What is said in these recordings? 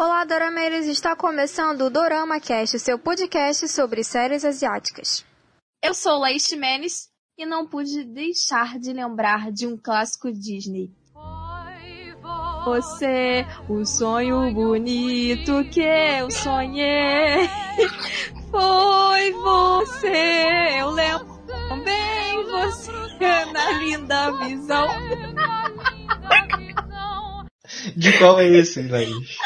Olá, Dorameiros! Está começando o Dorama Cast, seu podcast sobre séries asiáticas. Eu sou Laís Menes e não pude deixar de lembrar de um clássico Disney. Você, o sonho bonito que eu sonhei, foi você. Eu lembro bem você na linda visão. De qual é esse, Laís?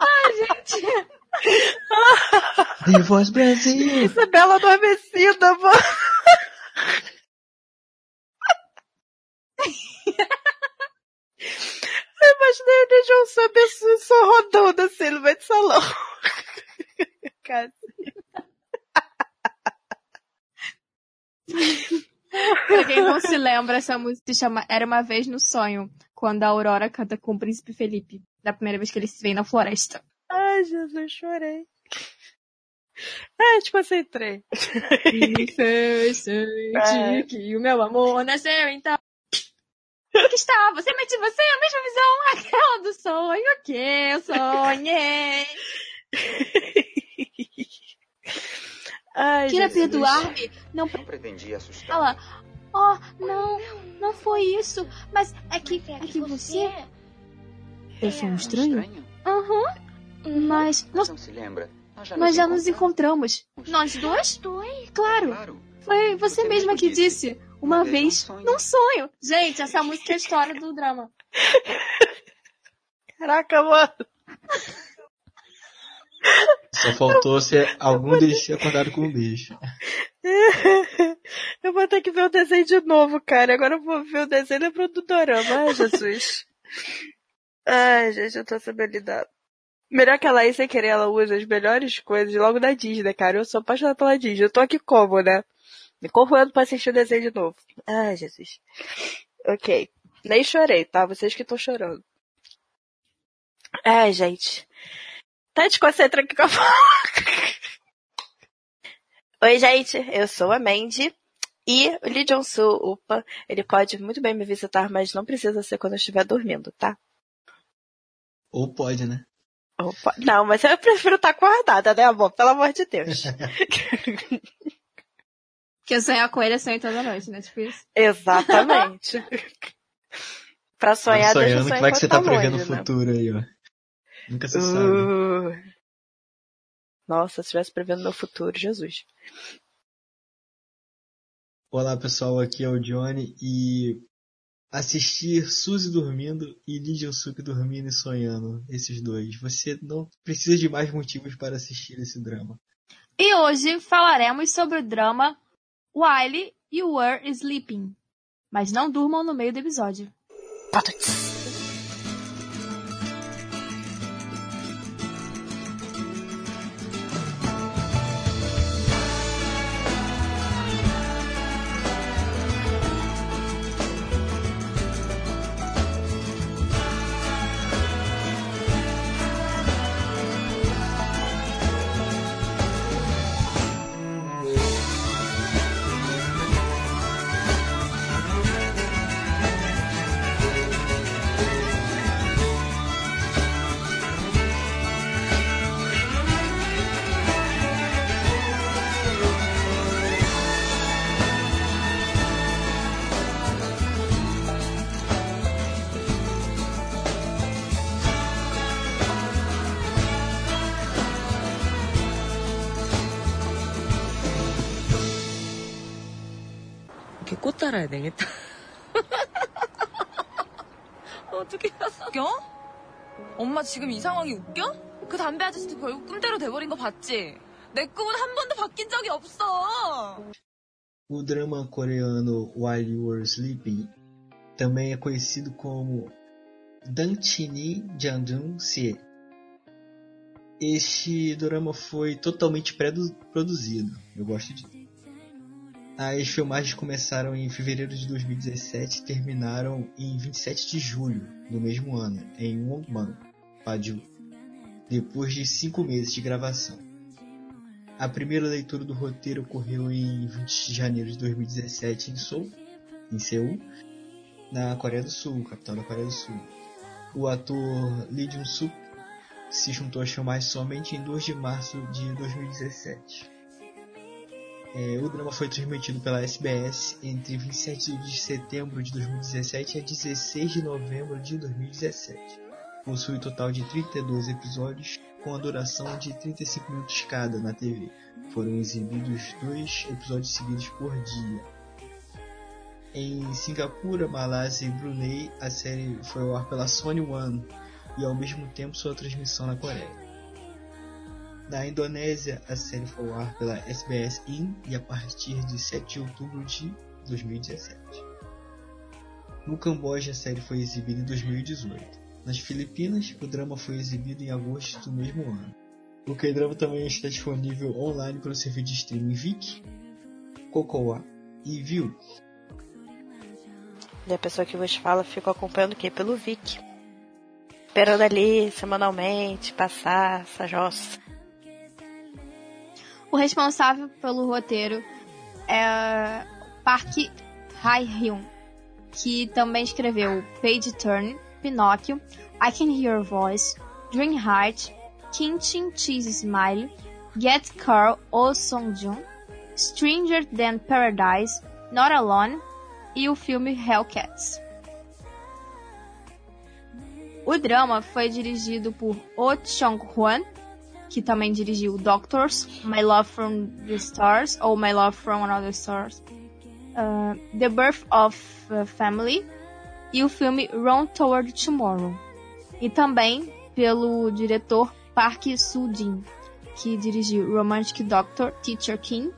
Ai, gente. The Voice Brasil! Isso é bela adormecida, mano. Eu imaginei o Johnson só rodando assim no meio do salão. Cara. Pra quem não se lembra, essa música se chama Era Uma Vez no Sonho, quando a Aurora canta com o Príncipe Felipe, da primeira vez que eles se veem na floresta. Ai, Jesus, chorei. Ah, tipo. Me fez sentir É. que o meu amor nasceu então. Que está, você mente você, a mesma visão, aquela do sonho que eu sonhei. Ai, Queira perdoar-me, não Não pretendia assustar. Ela, oh, não, não foi isso, mas é que, é que você... Eu sou um estranho? Aham, mas nós, Não se lembra? Nós já nós já nos encontramos. Nós dois? Dois? Claro, foi você Você mesma que disse. disse, uma vez, num sonho. Gente, essa música é a história do drama. Caraca, mano. Só faltou ser algum deles ter acordado com um beijo. Eu vou ter que ver o desenho de novo, cara. Agora eu vou ver o desenho do Dorama. Ai, Jesus. Ai, gente, eu tô sabendo lidar. Melhor que a Laís sem querer, ela usa as melhores coisas logo da Disney, cara. Eu sou apaixonada pela Disney. Eu tô aqui como, né? Me corroendo pra assistir o desenho de novo. Ai, Jesus. Ok. Nem chorei, tá? Vocês que estão chorando. Ai, gente. Tá desconcentra aqui com a fala. Oi, gente. Eu sou a Mandy. E o Lee Jong-soo, upa, ele pode muito bem me visitar, mas não precisa ser quando eu estiver dormindo, tá? Ou pode, né? Opa. Não, mas eu prefiro estar acordada, né, amor? Pelo amor de Deus. Porque sonhar com ele é sonho toda noite, né? Tipo isso. Exatamente. pra sonhar, Tá deixa eu sonhando sonhar que vai que você tá prevendo o né? futuro aí, ó. Nunca se sabe. Uh. Nossa, se estivesse prevendo meu futuro, Jesus. Olá pessoal, aqui é o Johnny e assistir Suzy dormindo e Lee Jong-suk dormindo e sonhando, esses dois. Você não precisa de mais motivos para assistir esse drama. E hoje falaremos sobre o drama While You Were Sleeping. Mas não durmam no meio do episódio. 개 따라야 되겠다. 어떻게 웃겨? 엄마 지금 이 상황이 웃겨? 그 담배 아저씨도 결국 꿈대로 돼버린 거 봤지? 내 꿈은 한 번도 바뀐 적이 없어. O drama coreano While You Were Sleeping também é conhecido como Dantini Jandun Se. Este drama foi totalmente pré-produzido. Eu gosto de. As filmagens começaram em fevereiro de 2017 e terminaram em 27 de julho do mesmo ano, em Wongman, Paju, depois de cinco meses de gravação. A primeira leitura do roteiro ocorreu em 20 de janeiro de 2017 em Seoul em Seul, na Coreia do Sul, capital da Coreia do Sul. O ator Lee Jun-suk se juntou às filmagens somente em 2 de março de 2017. É, o drama foi transmitido pela SBS entre 27 de setembro de 2017 a 16 de novembro de 2017. Possui um total de 32 episódios, com a duração de 35 minutos cada na TV. Foram exibidos dois episódios seguidos por dia. Em Singapura, Malásia e Brunei, a série foi ao ar pela Sony One e ao mesmo tempo sua transmissão na Coreia. Na Indonésia, a série foi ao ar pela SBS In e a partir de 7 de outubro de 2017. No Camboja, a série foi exibida em 2018. Nas Filipinas, o drama foi exibido em agosto do mesmo ano. O K-drama também está disponível online pelo serviço de streaming Viki, Cocoa e Viu. E a pessoa que vos fala ficou acompanhando o quê? Pelo Viki. Esperando ali, semanalmente, passar essa jossa. O responsável pelo roteiro é Park Hae-hyun, que também escreveu Page Turn, Pinóquio, I Can Hear Your Voice, Dream Heart, Kimchi Cheese Smile, Get Carl Oh Song Jun, Stranger Than Paradise, Not Alone e o filme Hellcats. O drama foi dirigido por Oh Chong-hwan, que também dirigiu Doctors, My Love from the Stars ou My Love from Another Stars, uh, The Birth of Family e o filme Run Toward Tomorrow. E também pelo diretor Park Soo-jin, que dirigiu Romantic Doctor, Teacher King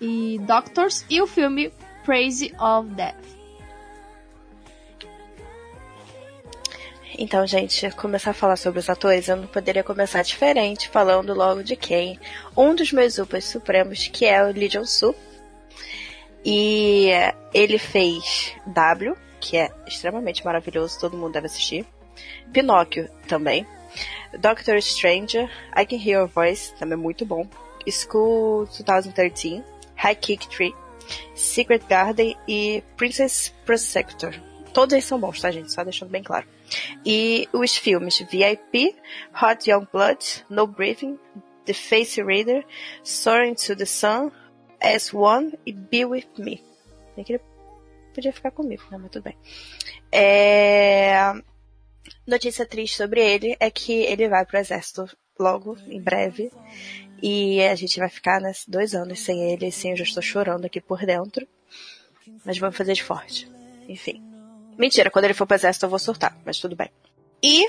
e Doctors e o filme Praise of Death. Então, gente, começar a falar sobre os atores, eu não poderia começar diferente falando logo de quem? Um dos meus upas supremos, que é o Lee Jong-soo. E ele fez W, que é extremamente maravilhoso, todo mundo deve assistir. Pinóquio também. Doctor Stranger, I Can Hear Your Voice, também muito bom. School 2013, High Kick Tree, Secret Garden e Princess Protector. Todos eles são bons, tá, gente? Só deixando bem claro. E os filmes VIP, Hot Young Blood, No Breathing, The Face Reader, Soaring to the Sun, S1 e Be With Me. Nem que ele podia ficar comigo, né? Mas tudo bem. É... Notícia triste sobre ele é que ele vai pro exército logo, em breve. E a gente vai ficar né, dois anos sem ele, assim, eu já estou chorando aqui por dentro. Mas vamos fazer de forte. Enfim. Mentira, quando ele for pro exército eu vou surtar, mas tudo bem. E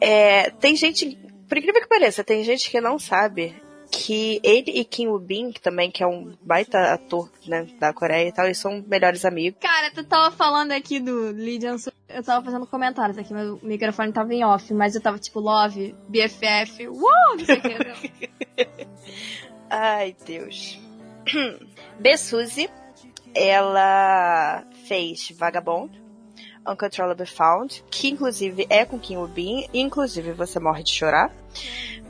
é, tem gente, por incrível que pareça, tem gente que não sabe que ele e Kim Woo-bin, que também que é um baita ator né, da Coreia e tal, eles são melhores amigos. Cara, tu tava falando aqui do Lee Jong-soo, eu tava fazendo comentários aqui, meu microfone tava em off, mas eu tava tipo Love, BFF, uou, não sei o que. Ai, Deus. B. Suzy, ela fez Vagabond, Uncontrollably Found, que inclusive é com Kim Woo-bin, inclusive você morre de chorar.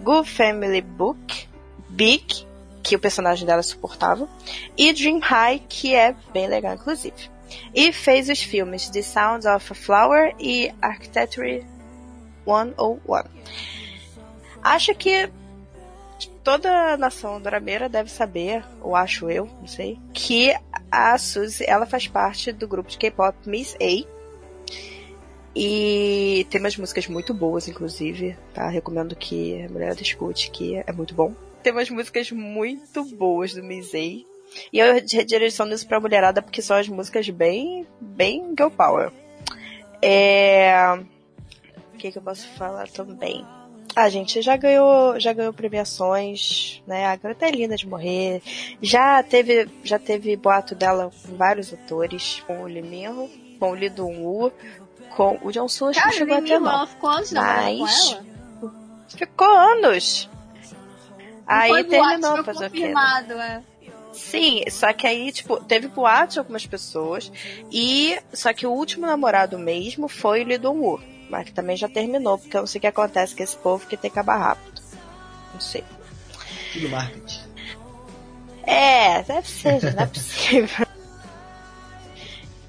Good Family Book, Big, que o personagem dela suportava, e Dream High, que é bem legal inclusive. E fez os filmes The Sounds of a Flower e Architecture 101. Acho que toda nação dorameira deve saber, ou acho eu, não sei, que a Suzy, ela faz parte do grupo de K-pop Miss A. E tem umas músicas muito boas, inclusive, tá? Recomendo que a mulher escute, que é muito bom. Tem umas músicas muito boas do Miss A. E eu redireciono isso pra mulherada porque são as músicas bem, bem girl power. É... O que, que eu posso falar também? Ah, gente, já ganhou, já ganhou premiações, né? A garota é linda de morrer. Já teve, já teve boato dela com vários atores, com o Lee Min-ho, com o Lee Dong-woo, com o John Soo, acho que chegou até ela ficou anos namorando com Mas- ela? Ficou anos. Aí terminou, foi fazer o quê? né? é. Sim, só que aí, tipo, teve boato de algumas pessoas. E. Só que o último namorado mesmo foi o Lee Dong-woo. Mas que também já terminou, porque eu não sei o que acontece com esse povo que tem que acabar rápido. Não sei. Tudo marketing. É, deve ser, não é possível.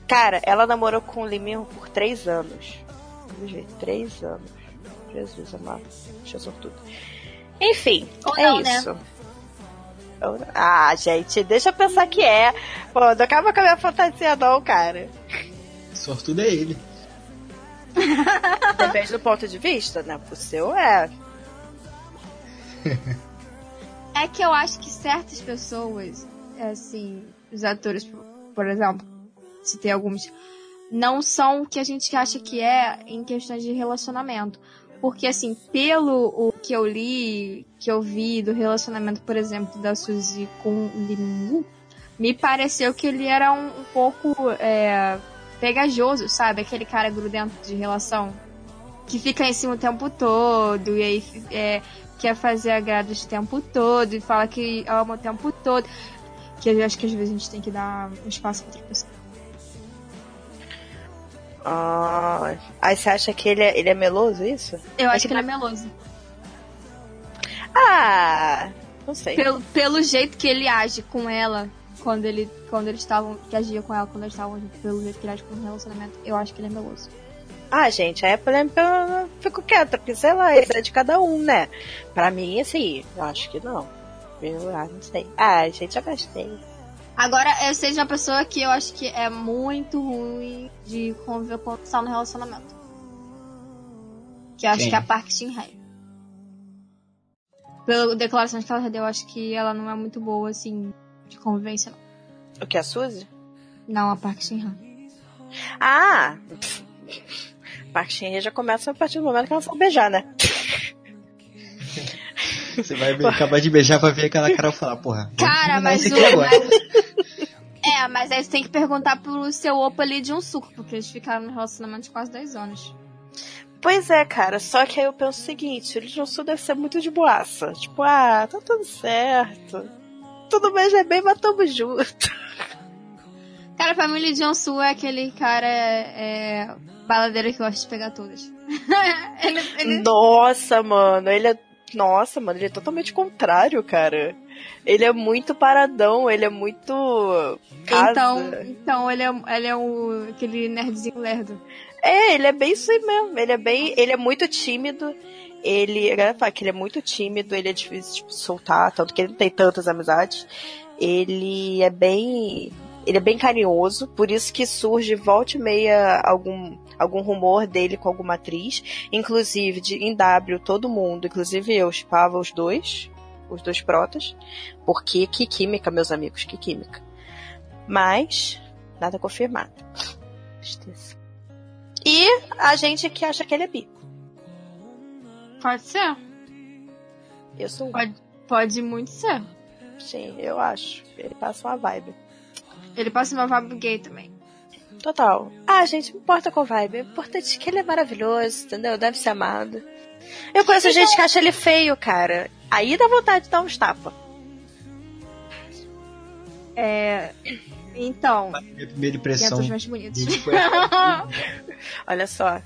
Cara, ela namorou com o Lee Min-ho por três anos. Vamos ver, três anos. Jesus amado. Deixa eu sortudo. Enfim, Ou é não, né? isso. Não. Ah, gente, deixa eu pensar que é. Pô, não acaba com a minha fantasia não, cara. Sortudo é ele. Depende do ponto de vista, né? Pro seu é. É que eu acho que certas pessoas, assim, os atores, por, por exemplo, se tem alguns, não são o que a gente acha que é em questões de relacionamento. Porque, assim, pelo o que eu li, que eu vi do relacionamento, por exemplo, da Suzy com o Limu, me pareceu que ele era um, um pouco é, pegajoso, sabe? Aquele cara grudento de relação. Que fica em cima o tempo todo, e aí é, quer fazer agrados o tempo todo, e fala que ama o tempo todo. Que eu acho que às vezes a gente tem que dar um espaço pra outra pessoa. Ah, aí você acha que ele é, ele é meloso, isso? Eu acho que ele é meloso. Ah, não sei. Pelo, pelo jeito que ele age com ela quando ele quando eles estavam que agia com ela quando eles estavam pelo jeito que ele age com o relacionamento, eu acho que ele é meloso. Ah, gente, aí é polêmica eu fico quieta, porque sei lá, isso é de cada um, né? Pra mim, assim, eu acho que não. Eu ah, não sei. Ah, gente, eu gostei. Agora, eu sei de uma pessoa que eu acho que é muito ruim de conviver com opção no relacionamento. Que eu acho Quem? que é a Park Shin-hye. Pela declaração que ela já deu, eu acho que ela não é muito boa, assim, de convivência, não. O que, a Suzy? Não, a Park Shin-hye. Ah! Park Shin já começa a partir do momento que ela sabe beijar, né? Você vai be- acabar de beijar pra ver aquela cara e falar, porra. Cara, mas o... aqui agora. mas- É, mas aí você tem que perguntar pro seu opa ali de um suco, porque eles ficaram no relacionamento de quase 10 anos. Pois é, cara, só que aí eu penso o seguinte, o Lee Jong-soo deve ser muito de boaça. Tipo, ah, tá tudo certo. Tudo bem, já é bem, mas tamo junto. Cara, pra mim, o Lee Jong-soo é aquele cara é, baladeiro que gosta de pegar todas. ele, ele- Nossa, mano, ele é. Nossa, mano, ele é totalmente contrário, cara. Ele é muito paradão, ele é muito. Casa. Então, então ele é, ele é o, aquele nerdzinho lerdo. É, ele é bem isso aí mesmo. Ele é bem. Ele é muito tímido. Ele. Fala que ele é muito tímido, ele é difícil de soltar, tanto que ele não tem tantas amizades. Ele é bem. Ele é bem carinhoso, por isso que surge volta e meia algum, algum rumor dele com alguma atriz. Inclusive, de, em W, todo mundo, inclusive eu, chipava os dois, os dois protas. Porque que química, meus amigos, que química. Mas, nada confirmado. Tristeza. E a gente que acha que ele é bi. Pode ser. Eu sou um. Pode, pode muito ser. Sim, eu acho. Ele passa uma vibe. Ele passa uma vibe gay também. Total. Ah, gente, não importa com vibe. O importante é que ele é maravilhoso, entendeu? Deve ser amado. Eu conheço gente que acha ele feio, cara. Aí dá vontade de dar uns tapas. É. Então, Minha primeira impressão Olha só.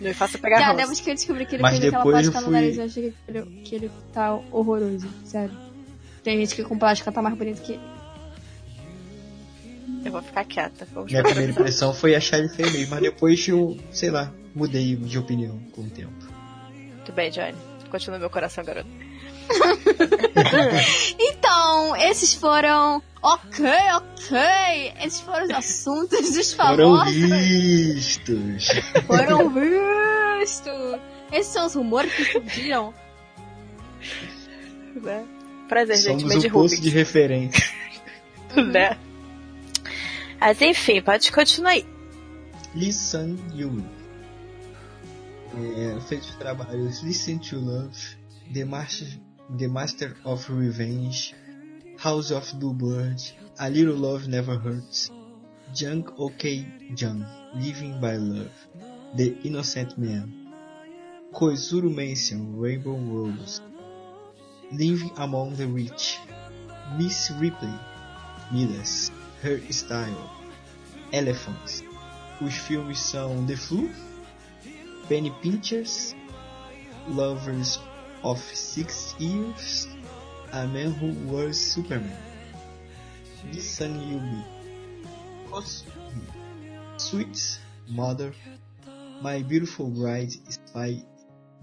Não me faça pegar Já, ranço. depois que eu descobri que ele Mas fez aquela depois plástica eu no fui- nariz, eu achei que ele, que ele tá horroroso. Sério. Tem gente que com plástica tá mais bonito que ele. Eu vou ficar quieta. Vamos Minha primeira impressão foi achar ele feio mesmo, mas depois eu, sei lá, mudei de opinião com o tempo. Muito bem, Johnny. Continua meu coração, garoto. Então, esses foram. Ok, ok. Esses foram os assuntos dos Foram famosos. vistos! Foram vistos. Esses são os rumores que surgiram. Né? Prazer, gente. Somos o posto Rubens. de referência. né? Mas enfim, pode continuar aí. Lee Sun Yu. É, fez os trabalhos Listen to Love, The Master, The Master of Revenge, House of the Bird, A Little Love Never Hurts, Jung OK Jung, Living by Love, The Innocent Man, Koizuru Mansion, Rainbow Rose, Living Among the Rich, Miss Ripley, Midas, Her Style, Elephants. Os filmes são The Flu, Penny Pinchers, Lovers of Six Years, A Man Who Was Superman, Lee Sun Cos- Sweet Mother, My Beautiful Bride, Spy,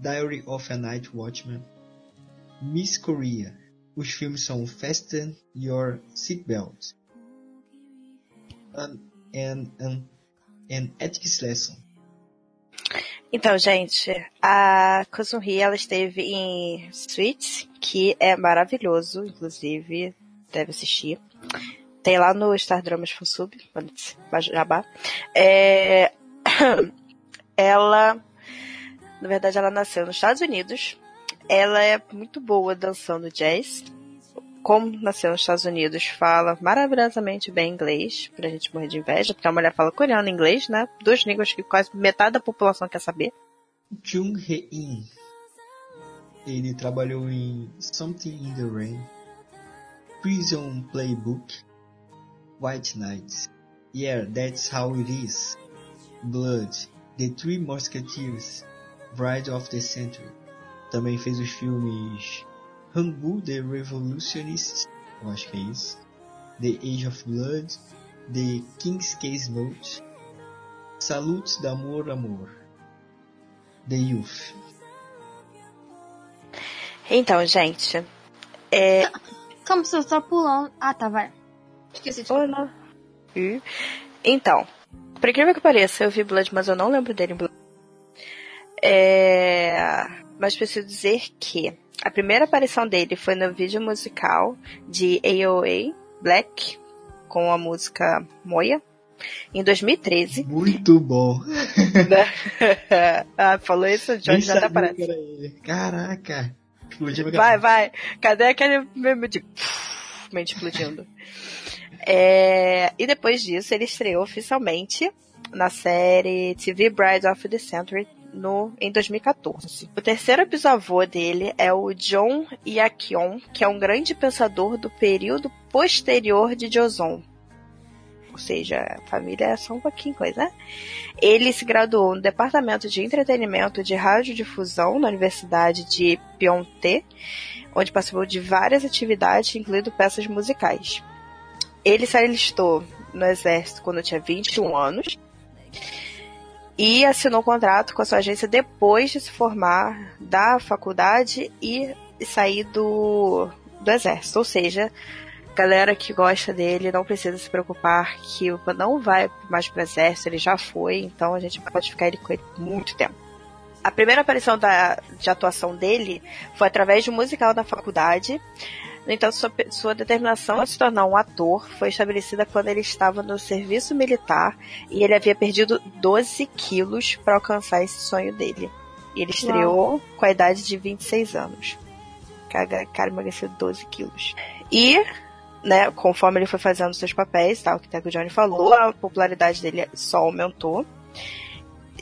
Diary of a Night Watchman, Miss Korea. Os filmes são Fasten Your Seatbelt and, and, and, and Ethics Lesson. Então, gente, a Hee, ela esteve em Sweets, que é maravilhoso, inclusive, deve assistir. Tem lá no Star Dramas Fansub, Jabá. É... Ela, na verdade, ela nasceu nos Estados Unidos. Ela é muito boa dançando jazz. Como nasceu nos Estados Unidos, fala maravilhosamente bem inglês, pra gente morrer de inveja, porque a mulher fala coreano e inglês, né? Duas línguas que quase metade da população quer saber. Jung Hae-in. Ele trabalhou em Something in the Rain, Prison Playbook, White Nights, Yeah, That's How It Is, Blood, The Three Musketeers, Bride of the Century. Também fez os filmes Hangul the Revolutionist, eu acho que é isso, The Age of Blood, The King's Case Note, Salutes d'Amor Amor, The Youth. Então, gente, é, Como se eu só pulando. Ah, tá, vai. Esqueci de Olá. Então, por incrível que pareça, eu vi Blood, mas eu não lembro dele em Blood. É... Mas preciso dizer que a primeira aparição dele foi no vídeo musical de AOA Black, com a música Moia, em 2013. Muito bom. ah, falou isso, o Johnny já tá ele. Caraca. Explodiu minha Vai, vai. Cadê aquele meme de mente explodindo? É, E depois disso, ele estreou oficialmente na série TV Bride of the Century no, em 2014. O terceiro bisavô dele é o John Yakyon, que é um grande pensador do período posterior de Joseon. Ou seja, família é um pouquinho coisa, né? Ele se graduou no Departamento de Entretenimento de Radiodifusão na Universidade de Pyeongtae, onde participou de várias atividades, incluindo peças musicais. Ele se alistou no exército quando tinha 21 anos e assinou contrato com a sua agência depois de se formar da faculdade e sair do, do exército. Ou seja, galera que gosta dele não precisa se preocupar que não vai mais pro exército, ele já foi, então a gente pode ficar ele com ele muito tempo. A primeira aparição da, de atuação dele foi através de um musical da faculdade. No entanto, sua, sua determinação a se tornar um ator foi estabelecida quando ele estava no serviço militar e ele havia perdido 12 quilos para alcançar esse sonho dele. E ele estreou com a idade de 26 anos. Cara, cara emagreceu 12 quilos. E né, conforme ele foi fazendo seus papéis, tal, que até que o Johnny falou, a popularidade dele só aumentou.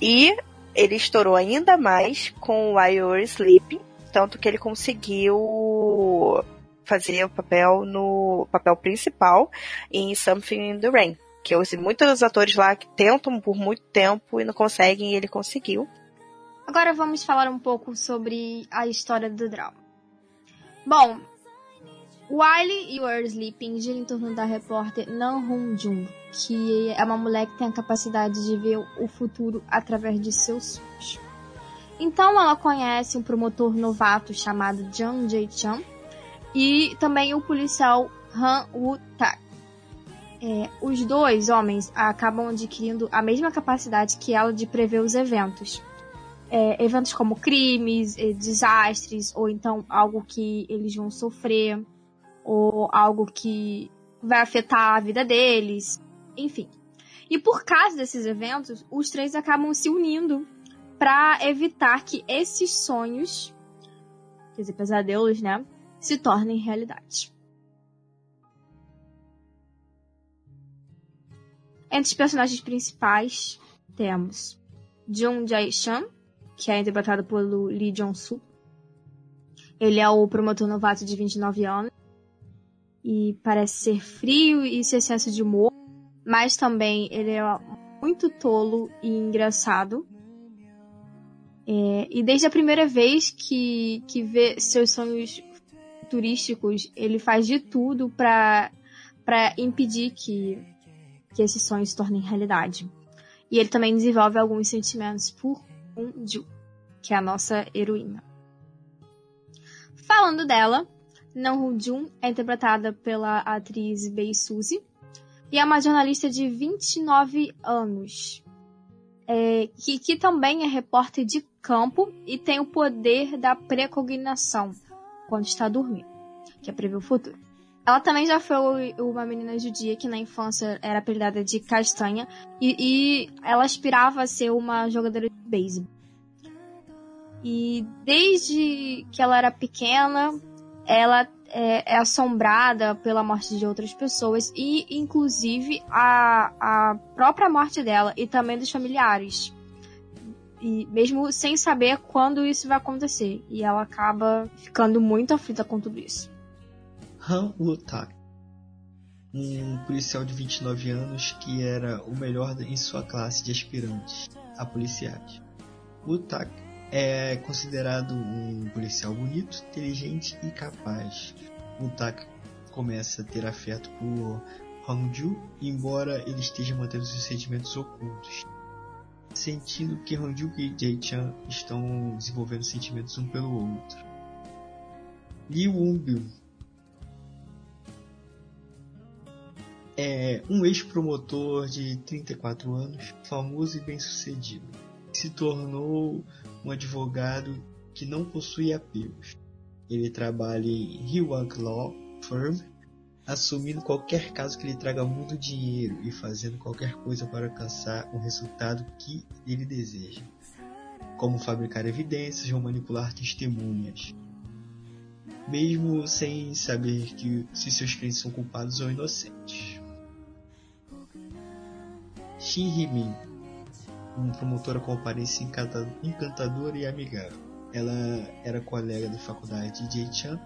E ele estourou ainda mais com I Were Sleeping, tanto que ele conseguiu fazer o papel no papel principal em Something in the Rain. Que eu muitos atores lá que tentam por muito tempo e não conseguem, e ele conseguiu. Agora vamos falar um pouco sobre a história do drama. Bom, Wiley e Sleeping gira em torno da repórter Nan Hong Jung, que é uma mulher que tem a capacidade de ver o futuro através de seus sonhos. Então ela conhece um promotor novato chamado Jung Jae-chan e também o policial Han Woo-tak. É, os dois homens acabam adquirindo a mesma capacidade que ela de prever os eventos. É, eventos como crimes, eh, desastres, ou então algo que eles vão sofrer, ou algo que vai afetar a vida deles, enfim. E por causa desses eventos, os três acabam se unindo para evitar que esses sonhos, quer dizer, pesadelos, né, se tornem realidade. Entre os personagens principais, temos Jung Jae-chan, que é interpretado pelo Lee Jong-soo. Ele é o promotor novato de 29 anos e parece ser frio e sem excesso de humor, mas também ele é muito tolo e engraçado. É, e desde a primeira vez que, que vê seus sonhos turísticos, ele faz de tudo para impedir que que esses sonhos se tornem realidade. E ele também desenvolve alguns sentimentos por um Ju, que é a nossa heroína. Falando dela, Nam Jun é interpretada pela atriz Bei Suzy e é uma jornalista de 29 anos, é, que, que também é repórter de campo e tem o poder da precognição quando está dormindo, que é prever o futuro. Ela também já foi uma menina judia que na infância era apelidada de Castanha e, e ela aspirava a ser uma jogadora de beisebol. E desde que ela era pequena, ela é, é, assombrada pela morte de outras pessoas e, inclusive, a, a própria morte dela e também dos familiares. E mesmo sem saber quando isso vai acontecer. E ela acaba ficando muito aflita com tudo isso. Han Woo-tak, um policial de 29 anos que era o melhor em sua classe de aspirantes a policiais. Woo-tak é considerado um policial bonito, inteligente e capaz. Woo-tak começa a ter afeto por Hongju, embora ele esteja mantendo seus sentimentos ocultos. Sentindo que Hongju e Jae-chan estão desenvolvendo sentimentos um pelo outro. Lee Woo-byung é um ex-promotor de 34 anos, famoso e bem-sucedido. Se tornou um advogado que não possui apegos. Ele trabalha em Hiwag Law Firm, assumindo qualquer caso que lhe traga muito dinheiro e fazendo qualquer coisa para alcançar um resultado que ele deseja, como fabricar evidências ou manipular testemunhas, mesmo sem saber que se seus clientes são culpados ou inocentes. Shin Hee-min, uma promotora com aparência encantadora e amigável. Ela era colega de faculdade de Jay-chan,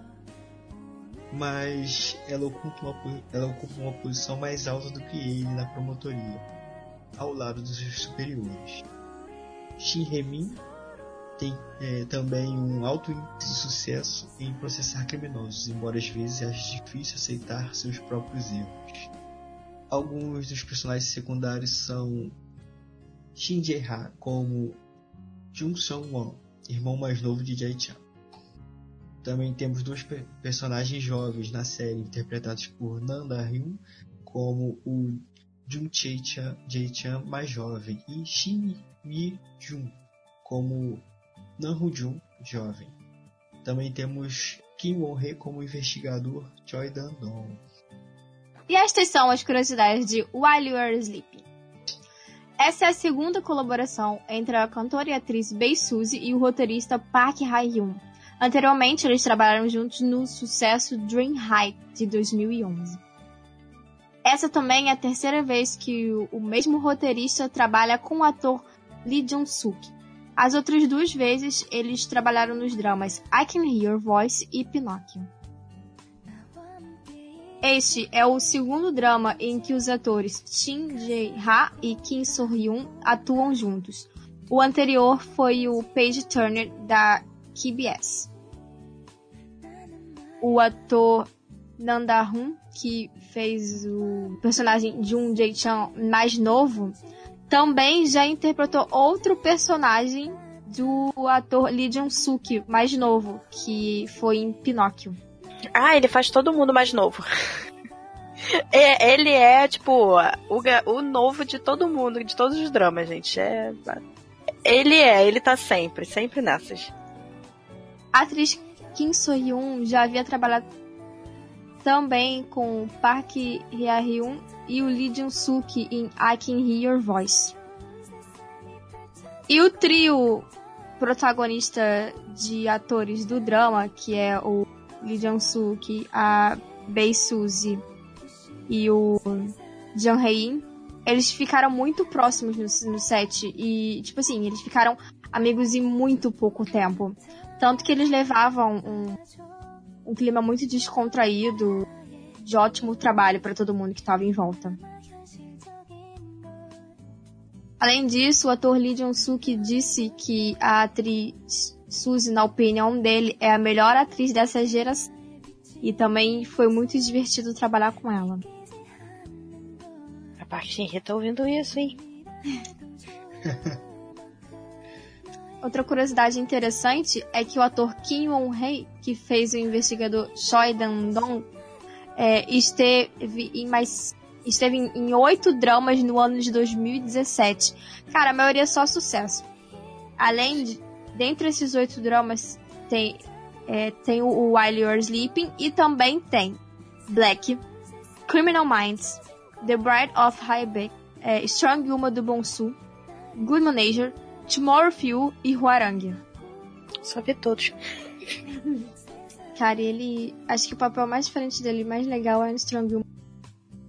mas ela ocupa, uma, ela ocupa uma posição mais alta do que ele na promotoria, ao lado dos seus superiores. Shin Hee-min tem é, também um alto índice de sucesso em processar criminosos, embora às vezes ache difícil aceitar seus próprios erros. Alguns dos personagens secundários são Shin Jae-ha como Jung Sung-won, irmão mais novo de Jae-chan. Também temos dois personagens jovens na série interpretados por Nanda Hyun como o Jung Jae-chan mais jovem e Shin Mi-jun como Nan Jun jovem. Também temos Kim Won-hee como investigador Choi Dan-dong. E estas são as curiosidades de While You Are Sleeping. Essa é a segunda colaboração entre a cantora e atriz Bae Suzy e o roteirista Park Hae-hyun. Anteriormente, eles trabalharam juntos no sucesso Dream High, de 2011. Essa também é a terceira vez que o mesmo roteirista trabalha com o ator Lee Jong-suk. As outras duas vezes, eles trabalharam nos dramas I Can Hear Your Voice e Pinóquio. Este é o segundo drama em que os atores Shin Jae-ha e Kim So-hyun atuam juntos. O anterior foi o Page Turner da KBS. O ator Nanda-hun, que fez o personagem Jun Jae-chan mais novo, também já interpretou outro personagem do ator Lee Jong-suk mais novo, que foi em Pinóquio. Ah, ele faz todo mundo mais novo. É, ele é, tipo, o, o novo de todo mundo, de todos os dramas, gente. É, ele é, ele tá sempre, sempre nessas. A atriz Kim So-hyun já havia trabalhado também com Park Hye-hyun e o Lee Jung-suk em I Can Hear Your Voice. E o trio protagonista de atores do drama, que é o Lee Jung-suk, a Bae Suzy e o Jang Hae-in, eles ficaram muito próximos no, no set e, tipo assim, eles ficaram amigos em muito pouco tempo. Tanto que eles levavam um, um clima muito descontraído, de ótimo trabalho para todo mundo que estava em volta. Além disso, o ator Lee Jong-suk disse que a atriz Suzy, na opinião dele, é a melhor atriz dessa geração. E também foi muito divertido trabalhar com ela. Park Shin-hye tá ouvindo isso, hein? Outra curiosidade interessante é que o ator Kim Won-hee, que fez o investigador Choi Dan-dong, é, esteve em mais esteve em, em oito dramas no ano de 2017. Cara, a maioria é só sucesso. Além de, dentre esses oito dramas, tem, é, tem o While You're Sleeping e também tem Black, Criminal Minds, The Bride of High é, Strong Uma do Bonsu, Good Manager, Tomorrow Fuel e Huarang. Só vi todos. Cara, ele. Acho que o papel mais diferente dele, mais legal é no Strong Uma.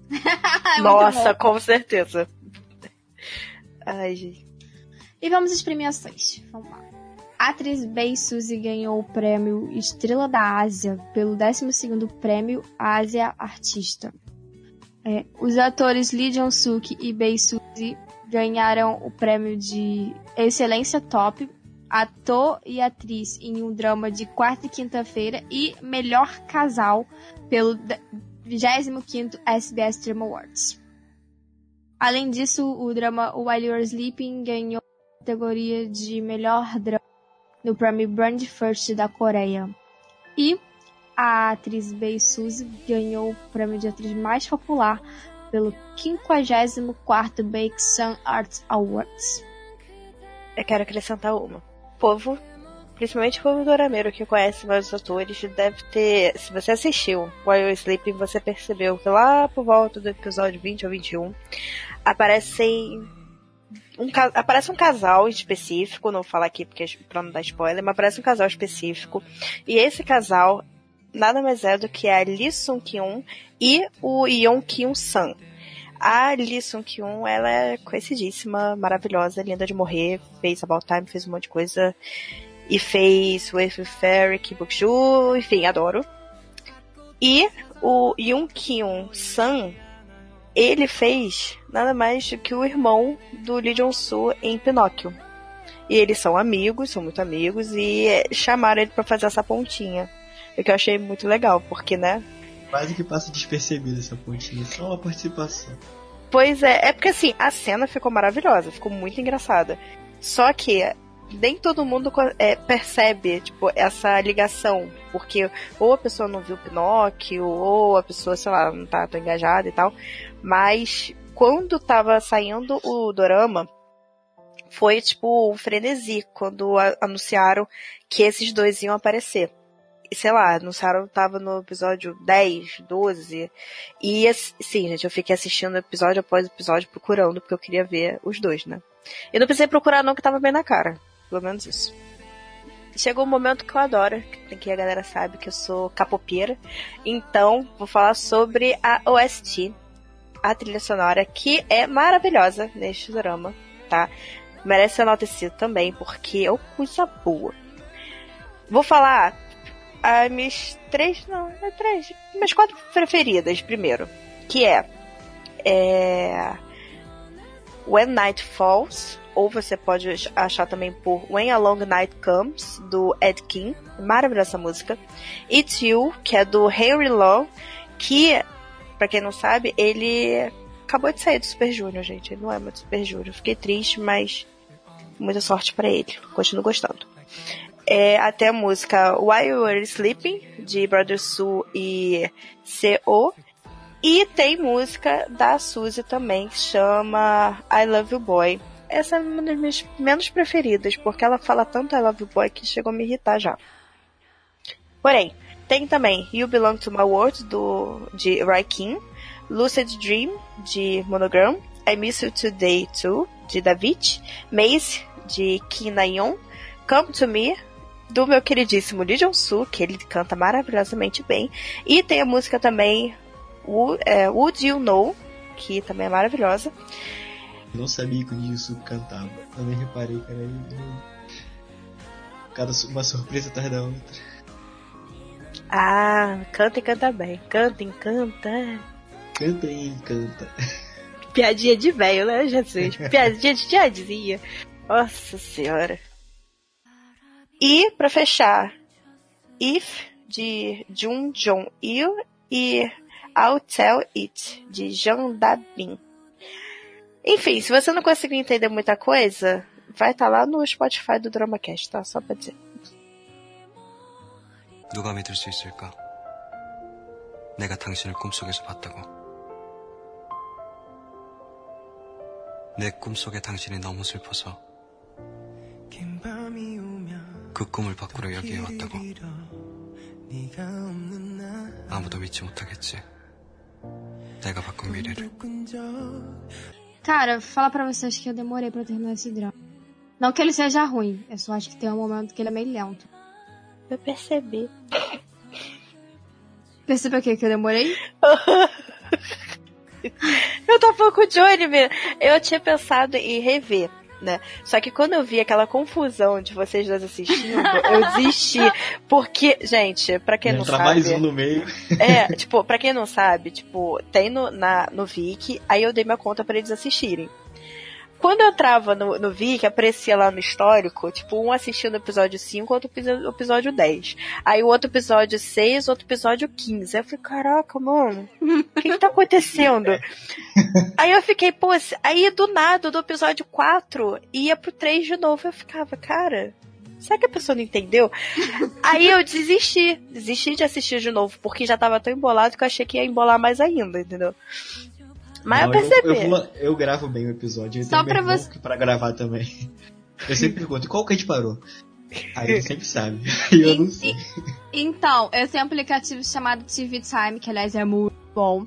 É Nossa, com certeza. Ai, gente. E vamos às premiações. Vamos lá. A atriz Bei Suzy ganhou o prêmio Estrela da Ásia pelo 12º prêmio Ásia Artista. É, os atores Lee Jong-suk e Bei Suzy ganharam o prêmio de Excelência Top, ator e atriz em um drama de quarta e quinta-feira e melhor casal pelo 25º SBS Drama Awards. Além disso, o drama While You're Sleeping ganhou a categoria de melhor drama no prêmio Brand First da Coreia. E a atriz Bei Suzy ganhou o prêmio de atriz mais popular pelo 54º Baek Sun Arts Awards. Eu quero acrescentar uma. O povo, principalmente o povo dorameiro que conhece mais os atores, deve ter. Se você assistiu While You're Sleeping, você percebeu que lá por volta do episódio 20 ou 21 aparecem. Um, aparece um casal específico, não vou falar aqui porque pra não dar spoiler, mas aparece um casal específico. E esse casal nada mais é do que a Lee Sung Kyun e o Yeon Kyun San. A Lee Sung Kyun, ela é conhecidíssima, maravilhosa, linda de morrer, fez About Time, fez um monte de coisa. E fez With Fairy, Kibukju, enfim, adoro. E o Yoon Kyun San, ele fez nada mais do que o irmão do Lee Jong-soo em Pinóquio. E eles são amigos, são muito amigos, e eh, chamaram ele pra fazer essa pontinha. O que eu achei muito legal, porque, né, Quase que passa despercebida essa pontinha. Só uma participação. Pois é, é porque assim, a cena ficou maravilhosa, ficou muito engraçada. Só que nem todo mundo é, percebe, tipo, essa ligação. Porque ou a pessoa não viu Pinóquio, ou a pessoa, sei lá, não tá tão engajada e tal. Mas quando tava saindo o dorama, foi tipo um frenesi quando anunciaram que esses dois iam aparecer. E sei lá, anunciaram, tava no episódio 10, 12. E sim, gente, eu fiquei assistindo episódio após episódio procurando, porque eu queria ver os dois, né? Eu não precisei procurar não, que tava bem na cara. Pelo menos isso. Chegou um momento que eu adoro, que a galera sabe que eu sou capopeira. Então, vou falar sobre a OST, a trilha sonora, que é maravilhosa neste drama, tá? Merece ser enaltecido também, porque é coisa boa. Vou falar as minhas três, não, é três, minhas quatro preferidas primeiro, que é, é When Night Falls, ou você pode achar também por When a Long Night Comes, do Ed King, maravilhosa essa música. It's You, que é do Henry Law, que, pra quem não sabe, ele acabou de sair do Super Junior, gente, ele não é muito Super Junior. Fiquei triste, mas muita sorte pra ele, continuo gostando é, até a música While You Were Sleeping, de Brother Su e C.O. E tem música da Suzy também, que chama I Love You Boy. Essa é uma das minhas menos preferidas, porque ela fala tanto I Love You Boy que chegou a me irritar já. Porém, tem também You Belong to My World, do, de Raikin, Lucid Dream, de Monogram, I Miss You Today Too, de David, Maze, de Kim Na-yeon, Come to Me, do meu queridíssimo Lee Jong-soo, que ele canta maravilhosamente bem. E tem a música também Wo- é, Would You Know, que também é maravilhosa. Não sabia que o Jisoo cantava. Eu nem reparei, cara. Cada uma surpresa atrás da outra. Ah, canta e canta bem. Canta e canta. Canta e encanta. Piadinha de velho, né, Jesus? Piadinha de tiazinha. Nossa senhora. E, pra fechar, If, de Jun Jong Il e I'll Tell It, de Jean Dabin. Enfim, se você não conseguiu entender muita coisa, vai estar lá no Spotify do DramaCast, tá? Só pra dizer. 누가 믿을 수 있을까? 내가 당신을 꿈속에서 봤다고. 내 꿈속에 당신이 너무 슬퍼서 그 꿈을 바꾸려 여기에 왔다고. 아무도 믿지 못하겠지. 내가 바꾼 미래를. Cara, falar pra vocês que eu demorei pra terminar esse drama. Não que ele seja ruim, eu só acho que tem um momento que ele é meio lento. Eu percebi. Percebeu o que? Que eu demorei? Eu tô falando com o Johnny, meu. Eu tinha pensado em rever, né? Só que quando eu vi aquela confusão de vocês dois assistindo, eu desisti. Porque, gente, pra quem não Entra sabe. mais um no meio. É, tipo, pra quem não sabe, tipo, tem no, na, no Viki, aí eu dei minha conta pra eles assistirem. Quando eu entrava no, no Viki, aparecia lá no histórico, tipo, um assistindo o episódio 5, outro episódio 10. Aí o outro episódio 6, outro episódio 15. Aí eu falei, caraca, mano, o que que tá acontecendo? aí eu fiquei, pô, aí do nada, do episódio 4, ia pro 3 de novo. Eu ficava, cara, será que a pessoa não entendeu? Aí eu desisti. Desisti de assistir de novo, porque já tava tão embolado que eu achei que ia embolar mais ainda, entendeu? Mas Não, eu percebi. Eu, vou- eu gravo bem o episódio. Eu Só tenho pra você- pra gravar também. Eu sempre pergunto, qual que a gente parou? Aí ele sempre sabe. E eu não sei. Então, eu tenho um aplicativo chamado TV Time, que aliás é muito bom.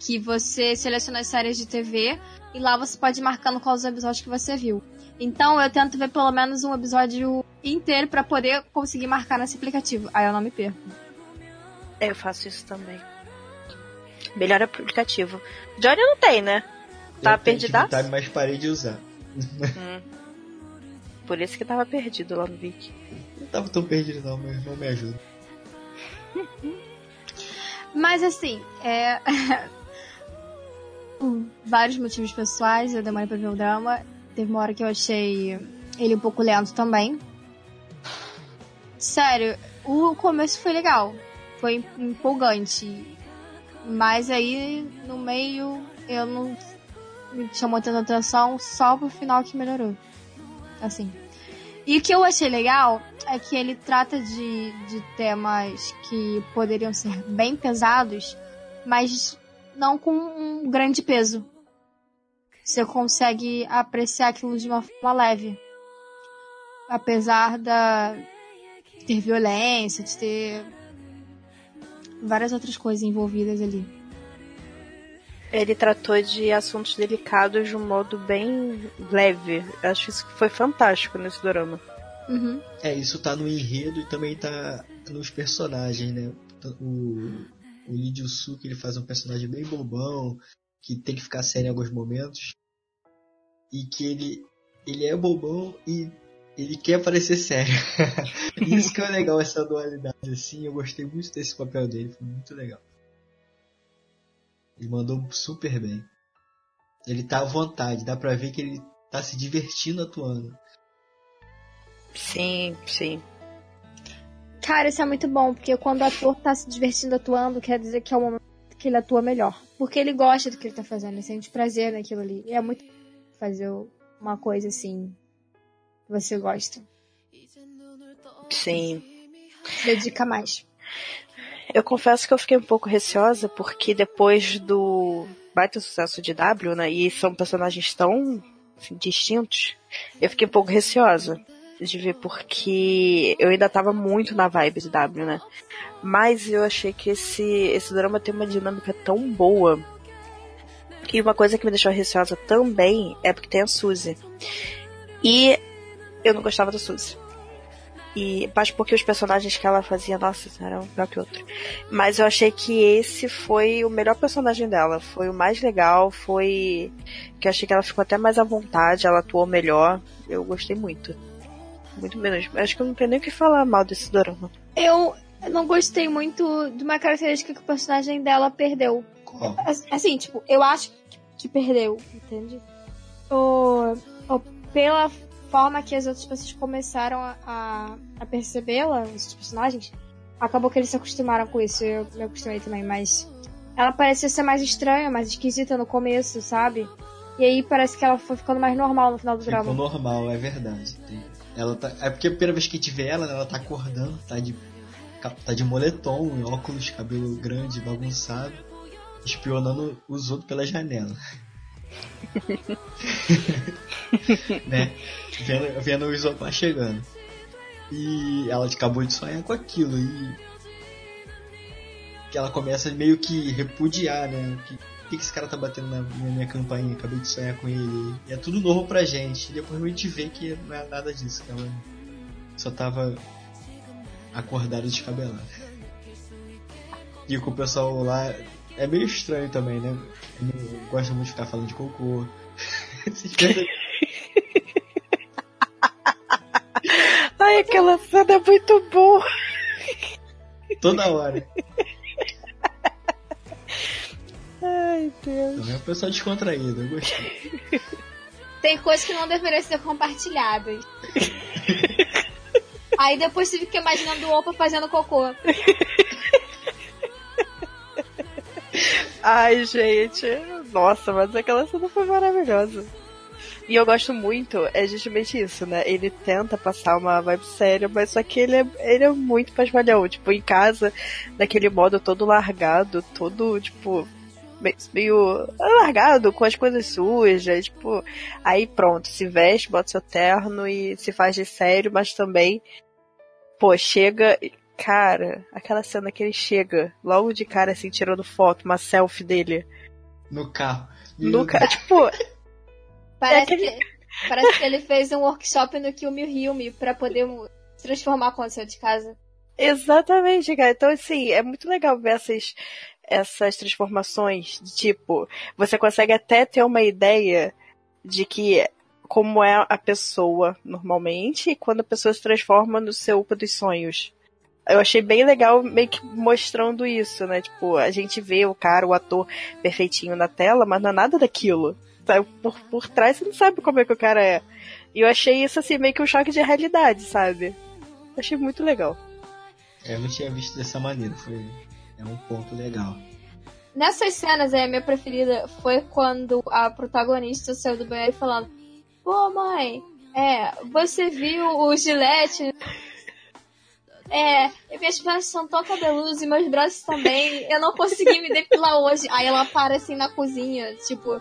Que você seleciona as séries de TV e lá você pode ir marcando quais os episódios que você viu. Então eu tento ver pelo menos um episódio inteiro pra poder conseguir marcar nesse aplicativo. Aí eu não me perco. Eu faço isso também. Melhor aplicativo. Johnny não tem, né? Tá eu? TV Time, mas parei de usar. Hum. Por isso que tava perdido lá no Viki. Não tava tão perdido não, meu irmão me ajuda. Mas assim, é. Por vários motivos pessoais, eu demorei pra ver o drama. Teve uma hora que eu achei ele um pouco lento também. Sério, o começo foi legal. Foi empolgante. Mas aí, no meio, eu não me chamou tanta atenção só pro final que melhorou. Assim. E o que eu achei legal é que ele trata de, de temas que poderiam ser bem pesados, mas não com um grande peso. Você consegue apreciar aquilo de uma forma leve. Apesar da de ter violência, de ter várias outras coisas envolvidas ali. Ele tratou de assuntos delicados de um modo bem leve. Acho isso que foi fantástico nesse drama. Uhum. É, isso tá no enredo e também tá nos personagens, né? O, o Lee Ju-suk, ele faz um personagem bem bobão, que tem que ficar sério em alguns momentos. E que ele, ele é bobão e ele quer parecer sério. isso que é legal, essa dualidade, assim. Eu gostei muito desse papel dele, foi muito legal. Ele mandou super bem. Ele tá à vontade, dá pra ver que ele tá se divertindo atuando. Sim, sim. Cara, isso é muito bom, porque quando o ator tá se divertindo atuando, quer dizer que é o momento que ele atua melhor. Porque ele gosta do que ele tá fazendo, ele sente prazer naquilo ali. E é muito fazer uma coisa assim que você gosta. Sim. Dedica mais. Eu confesso que eu fiquei um pouco receosa, porque depois do baita sucesso de W, né? E são personagens tão assim, distintos, eu fiquei um pouco receosa de ver, porque eu ainda tava muito na vibe de W, né? Mas eu achei que esse, esse drama tem uma dinâmica tão boa. E uma coisa que me deixou receosa também é porque tem a Suzy. E eu não gostava da Suzy. E, mas porque os personagens que ela fazia, nossa, eram um pior que outro. Mas eu achei que esse foi o melhor personagem dela. Foi o mais legal, foi. Que eu achei que ela ficou até mais à vontade, ela atuou melhor. Eu gostei muito. Muito menos. Acho que eu não tenho nem o que falar mal desse dorama. Eu não gostei muito de uma característica que o personagem dela perdeu. Qual? Assim, tipo, eu acho que perdeu, entende? O, o- pela forma que as outras pessoas começaram a, a, a percebê-la, os personagens, acabou que eles se acostumaram com isso. Eu me acostumei também, mas ela parecia ser mais estranha, mais esquisita no começo, sabe? E aí parece que ela foi ficando mais normal no final do Ficou drama. normal, é verdade. Ela tá, é porque a primeira vez que a gente vê ela, né, ela tá acordando, tá de, tá de moletom, óculos, cabelo grande, bagunçado, espionando os outros pela janela. né? Vendo, vendo o Isopar chegando. E ela acabou de sonhar com aquilo e que ela começa meio que repudiar, né? Que, que, que esse cara tá batendo na, na minha campainha? Acabei de sonhar com ele. E é tudo novo pra gente. E depois a gente vê que não é nada disso, que ela só tava acordada descabelada. E com o pessoal lá é meio estranho também, né? Eu não gosto muito de ficar falando de cocô. Ai, aquela cena é muito boa. Toda hora. Ai, Deus. Então é um pessoal descontraído, eu gostei. Tem coisas que não deveriam ser compartilhadas. Aí depois você fica imaginando o Opa fazendo cocô. Ai, gente. Nossa, mas aquela cena foi maravilhosa. E eu gosto muito, é justamente isso, né? Ele tenta passar uma vibe séria, mas só que ele é, ele é muito pasmalhão. Tipo, em casa, daquele modo todo largado, todo, tipo, meio largado, com as coisas sujas, tipo. Aí pronto, se veste, bota seu terno e se faz de sério, mas também, pô, chega. Cara, aquela cena que ele chega, logo de cara, assim, tirando foto, uma selfie dele. No carro. No ca... Tipo, Parece, É aquele- que, parece que ele fez um workshop no Kill Me Me pra poder transformar a condição de casa. Exatamente, cara. Então, assim, é muito legal ver essas, essas transformações. De, tipo, você consegue até ter uma ideia de que como é a pessoa normalmente e quando a pessoa se transforma no seu UPA dos sonhos. Eu achei bem legal meio que mostrando isso, né? Tipo, a gente vê o cara, o ator perfeitinho na tela, mas não é nada daquilo. Sabe? Por, por trás você não sabe como é que o cara é. E eu achei isso assim, meio que um choque de realidade, sabe? Achei muito legal. É, eu não tinha visto dessa maneira, foi é um ponto legal. Nessas cenas aí, a minha preferida foi quando a protagonista saiu do banheiro falando: Pô, mãe, é, você viu o gilete? É, e minhas pernas são tão cabeludas e meus braços também. Eu não consegui me depilar hoje. Aí ela para assim na cozinha, tipo,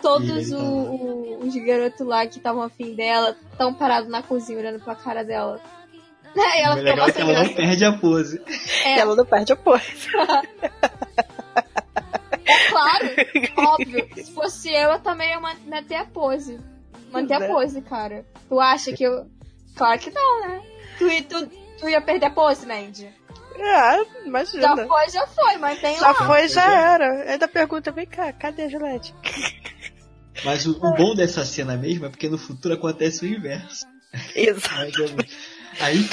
todos o- o- os garotos lá que estavam afim dela estão parados na cozinha olhando pra cara dela. Aí ela o fica legal é que ela não perde a pose. É, Ela não perde a pose. Claro, óbvio. Se fosse eu, eu também ia man- manter a pose. Manter a Né? pose, cara. Tu acha que eu. Claro que não, né? Tu, tu, tu ia perder a pose, Mandy? Ah, Já imagina. foi, já foi, mantém Já lá. foi, já era. Ainda pergunta, vem cá, cadê a Gillette? Mas o, o bom dessa cena mesmo é porque no futuro acontece o inverso. Exato. Aí,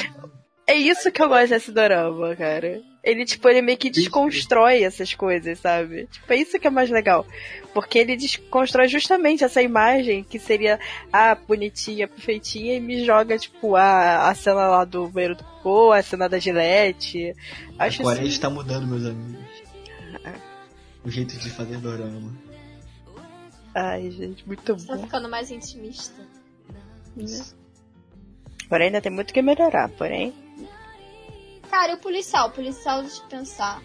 É isso que eu gosto desse dorama, cara. Ele, tipo, ele meio que desconstrói essas coisas, sabe? Tipo, é isso que é mais legal. Porque ele desconstrói justamente essa imagem que seria a bonitinha, perfeitinha, e me joga, tipo, a, a cena lá do banheiro do cocô, a cena da Gillette. a Acho Coreia assim, está mudando, meus amigos. O jeito de fazer dorama. Ai, gente, muito Tá bom. ficando mais intimista. Porém, ainda tem muito que melhorar, porém. Cara, e o policial? O policial, deixa eu pensar.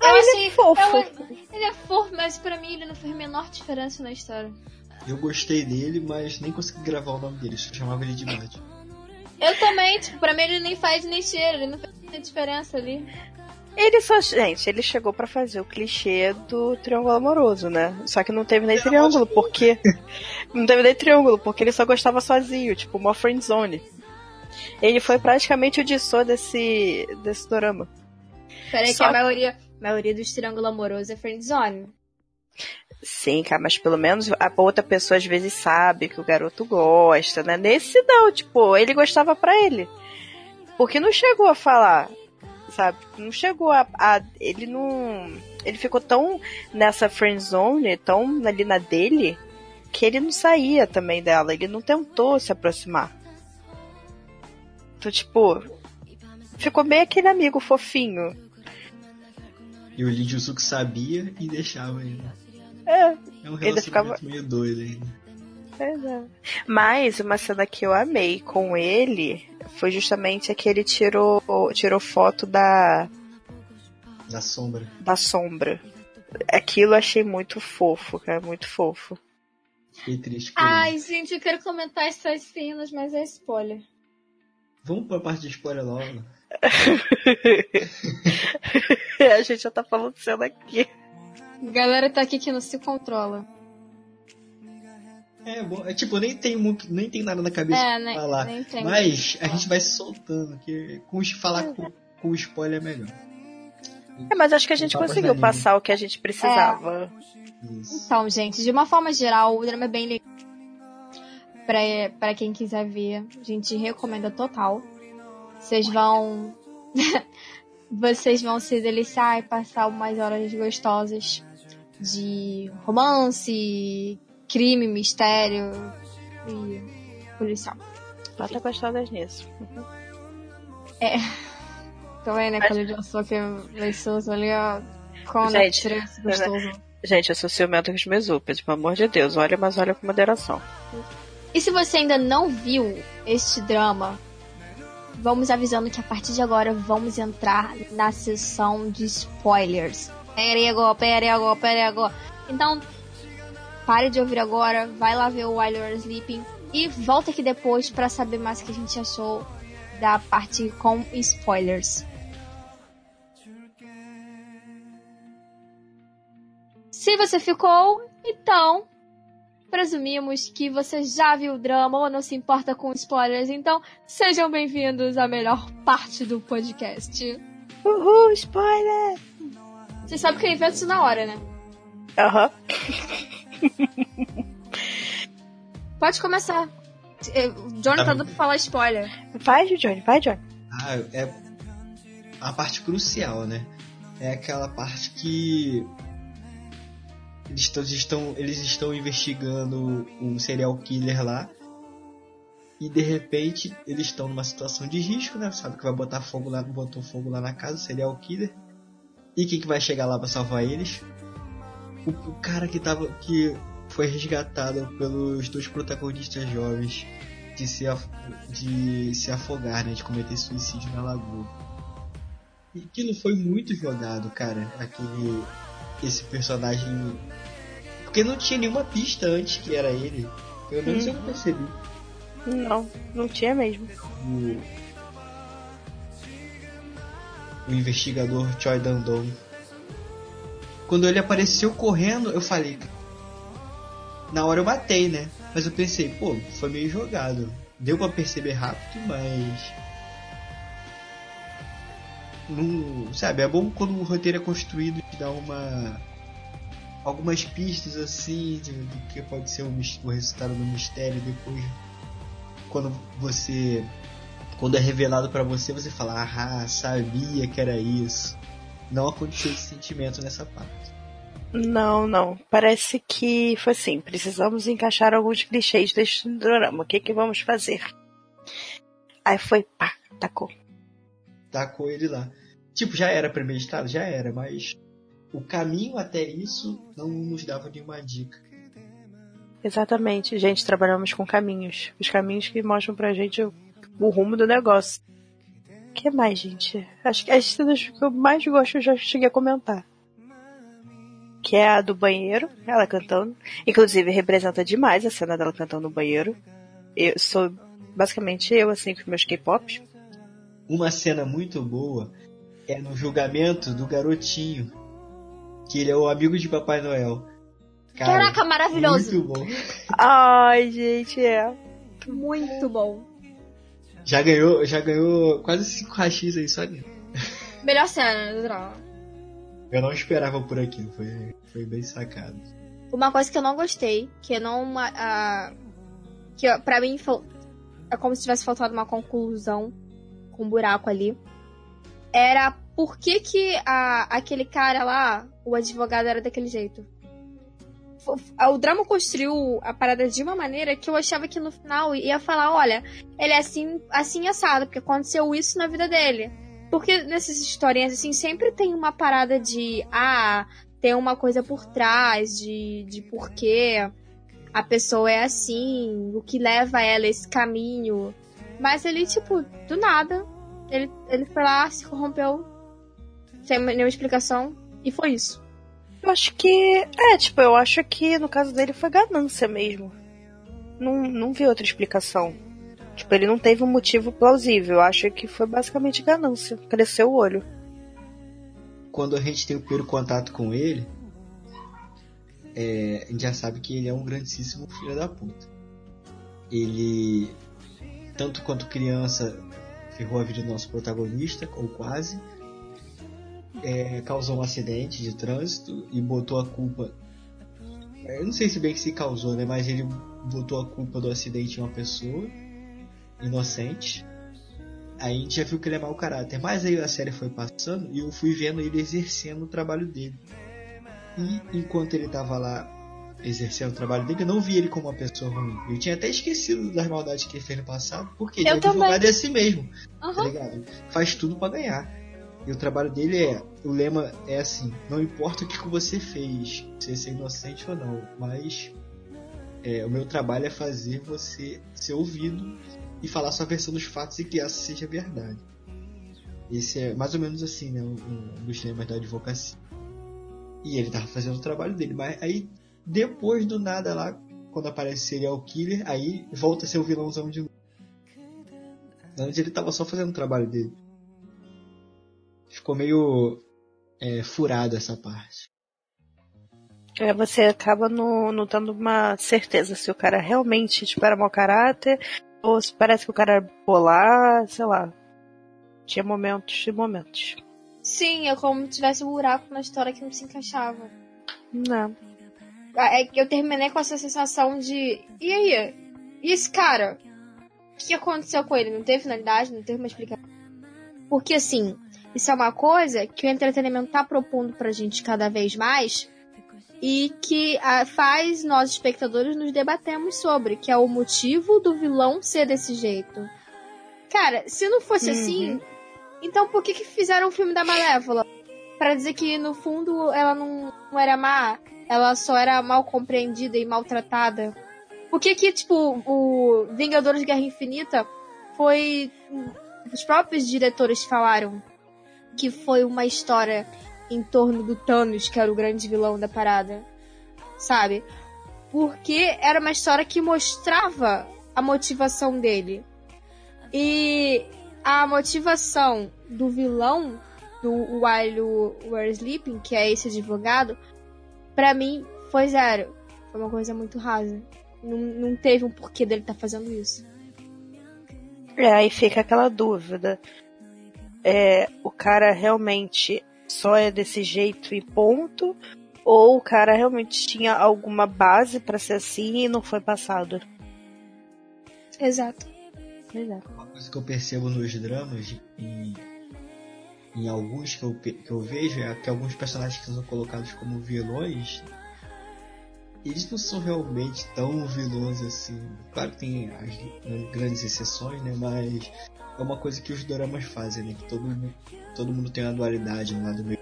Ah, Eu ele achei- é fofo. eu- ele é fofo, mas pra mim ele não fez a menor diferença na história. Eu gostei dele, mas nem consegui gravar o nome dele, só chamava ele de Matt. Eu também, tipo, pra mim ele nem faz nem cheiro, ele não nenhuma diferença ali. Ele só, gente, ele chegou pra fazer o clichê do triângulo amoroso, né? Só que não teve nem triângulo, porque não teve nem triângulo, porque ele só gostava sozinho, tipo uma friend zone. Ele foi praticamente o Dissô desse desse dorama. Peraí Só- que a maioria, a maioria dos triângulos amorosos é friendzone. Sim, cara, mas pelo menos a outra pessoa às vezes sabe que o garoto gosta, né? Nesse não, tipo, ele gostava pra ele. Porque não chegou a falar, sabe? Não chegou a, a- ele não, ele ficou tão nessa friend zone, tão ali na dele, que ele não saía também dela, ele não tentou se aproximar. Tipo, ficou bem aquele amigo fofinho. E o Lee Jusuke sabia e deixava ele. É, É um relacionamento ficava- meio doido ainda. é. Mas uma cena que eu amei com ele foi justamente a que ele tirou, tirou foto da, Da sombra. da sombra. Aquilo eu achei muito fofo, cara, muito fofo. Fiquei triste ele. Ai, gente, eu quero comentar essas cenas, mas é spoiler. Vamos pra parte de spoiler logo. a gente já tá falando cena aqui. A galera tá aqui que não se controla. É bom. É, tipo, nem tenho, muito- nem tenho nada na cabeça É, pra nem, falar. nem tem. Mas a gente vai se soltando, que com, falar com, com spoiler é melhor. É, mas acho que a gente conseguiu passar o que a gente precisava. Isso. Então, gente, de uma forma geral, o drama é bem legal. Pra, pra quem quiser ver, a gente recomenda total. Vocês vão. Vocês vão se deliciar e passar umas horas gostosas de romance, crime, mistério e policial. Ela tá gostosa nisso. Tá vendo, né? Mas- Quando eu sou que ali, ó. Com Gente, gostoso. Gente, eu sou ciumento com os meus pelo amor de Deus. Olha, mas olha com moderação. E se você ainda não viu este drama, vamos avisando que a partir de agora vamos entrar na sessão de spoilers. Agora, pera agora. Então, pare de ouvir agora, vai lá ver o While You're Sleeping e volta aqui depois pra saber mais o que a gente achou da parte com spoilers. Se você ficou, então presumimos que você já viu o drama ou não se importa com spoilers, então sejam bem-vindos à melhor parte do podcast. Uhul, spoiler! Você sabe que eu invento isso na hora, né? Aham. Pode começar. Eh, O Johnny tá dando pra falar spoiler. Vai, Johnny, vai, Johnny. Ah, é a parte crucial, né? É aquela parte que eles estão, eles estão investigando um serial killer lá e de repente eles estão numa situação de risco, né? Sabe que vai botar fogo lá, botou fogo lá na casa, serial killer. E quem que vai chegar lá pra salvar eles? O, o cara que tava que foi resgatado pelos dois protagonistas jovens de se, af- de se afogar, né? De cometer suicídio na lagoa. E aquilo foi muito jogado, cara. Aquele. Esse personagem. Porque não tinha nenhuma pista antes que era ele. Pelo menos eu não percebi. Não, não tinha mesmo. O. O investigador Choi Dandong. Quando ele apareceu correndo, eu falei. Na hora eu matei, né? Mas eu pensei, pô, foi meio jogado. Deu pra perceber rápido, mas. Não, sabe, é bom quando o roteiro é construído de dar uma. Algumas pistas assim de- do que pode ser o, o resultado do mistério depois. Quando você. Quando é revelado pra você, você fala, ah, sabia que era isso. Não aconteceu esse sentimento nessa parte. Não, não. Parece que foi assim. Precisamos encaixar alguns clichês deste drama. O que que vamos fazer? Aí foi, pá, tacou. tacou ele lá. Tipo, já era premeditado? Já era, mas o caminho até isso não nos dava nenhuma dica. Exatamente, gente, trabalhamos com caminhos. Os caminhos que mostram pra gente o, o rumo do negócio. O que mais, gente? Acho que as cenas que eu mais gosto eu já cheguei a comentar. Que é a do banheiro, ela cantando. Inclusive, representa demais a cena dela cantando no banheiro. Eu sou basicamente eu, assim, com meus K-pops. Uma cena muito boa é no julgamento do garotinho, que ele é o amigo de Papai Noel. Cara, Caraca, maravilhoso. Muito bom. Ai, gente, é. Muito bom. Já ganhou, já ganhou quase 5 rachis aí só nisso. Melhor cena do drama. Eu não esperava por aquilo, foi, foi bem sacado. Uma coisa que eu não gostei, que não. ah, que pra mim é como se tivesse faltado uma conclusão com um buraco ali. Era por que, que a, aquele cara lá, o advogado, era daquele jeito. O drama construiu a parada de uma maneira que eu achava que no final ia falar, olha, ele é assim, assim assado, porque aconteceu isso na vida dele. Porque nessas historinhas, assim, sempre tem uma parada de, ah, tem uma coisa por trás de, de porquê a pessoa é assim, o que leva ela a esse caminho. Mas ele, tipo, do nada, ele, ele foi lá, se corrompeu, sem nenhuma explicação, e foi isso. Eu acho que. É, tipo, eu acho que no caso dele foi ganância mesmo. Não, não vi outra explicação. Tipo, ele não teve um motivo plausível. Eu acho que foi basicamente ganância. Cresceu o olho. Quando a gente tem o primeiro contato com ele, é, a gente já sabe que ele é um grandíssimo filho da puta. Ele, tanto quanto criança, ferrou a vida do nosso protagonista, ou quase. É, causou um acidente de trânsito e botou a culpa. Eu não sei se bem que se causou, né? Mas ele botou a culpa do acidente em uma pessoa inocente. Aí a gente já viu que ele é mau caráter. Mas aí a série foi passando e eu fui vendo ele exercendo o trabalho dele. E enquanto ele tava lá exercendo o trabalho dele, eu não vi ele como uma pessoa ruim. Eu tinha até esquecido das maldades que ele fez no passado, porque ele Eu é advogado é assim mesmo, tá Aham. ligado? Faz tudo pra ganhar. E o trabalho dele é, o lema é assim, não importa o que você fez, se você é inocente ou não, mas é, o meu trabalho é fazer você ser ouvido e falar sua versão dos fatos e que essa seja verdade. Esse é mais ou menos assim, né, um, um dos temas da advocacia. E ele tava fazendo o trabalho dele, mas aí depois do nada lá, quando aparece serial killer, aí volta a ser o vilãozão de novo. Antes ele tava só fazendo o trabalho dele. Ficou meio é, furado essa parte. É, você acaba não, não tendo uma certeza se o cara realmente tipo, era mau caráter ou se parece que o cara era bolar, sei lá. Tinha momentos e momentos. Sim, é como se tivesse um buraco na história que não se encaixava. Não. É que eu terminei com essa sensação de. E aí? E esse cara? O que aconteceu com ele? Não teve finalidade? Não teve uma explicação? Porque assim, isso é uma coisa que o entretenimento tá propondo pra gente cada vez mais e que ah, faz nós, espectadores, nos debatemos sobre, que é o motivo do vilão ser desse jeito. Cara, se não fosse Uhum. assim, então por que que fizeram o filme da Malévola? Pra dizer que, no fundo, ela não, não era má, ela só era mal compreendida e maltratada. Por que que, tipo, o Vingadores Guerra Infinita foi... Os próprios diretores falaram que foi uma história em torno do Thanos, que era o grande vilão da parada. Sabe? Porque era uma história que mostrava a motivação dele. E a motivação do vilão do While Were Sleeping, que é esse advogado, pra mim foi zero. Foi uma coisa muito rasa. Não, não teve um porquê dele estar fazendo isso. É, aí fica aquela dúvida. É, o cara realmente só é desse jeito e ponto? Ou o cara realmente tinha alguma base pra ser assim e não foi passado? Exato. Exato. Uma coisa que eu percebo nos dramas, em, em alguns que eu, que eu vejo, é que alguns personagens que são colocados como vilões, eles não são realmente tão vilões assim. Claro que tem as né, grandes exceções, né? Mas é uma coisa que os dramas fazem, né? Que todo mundo, todo mundo tem uma dualidade no lado meio.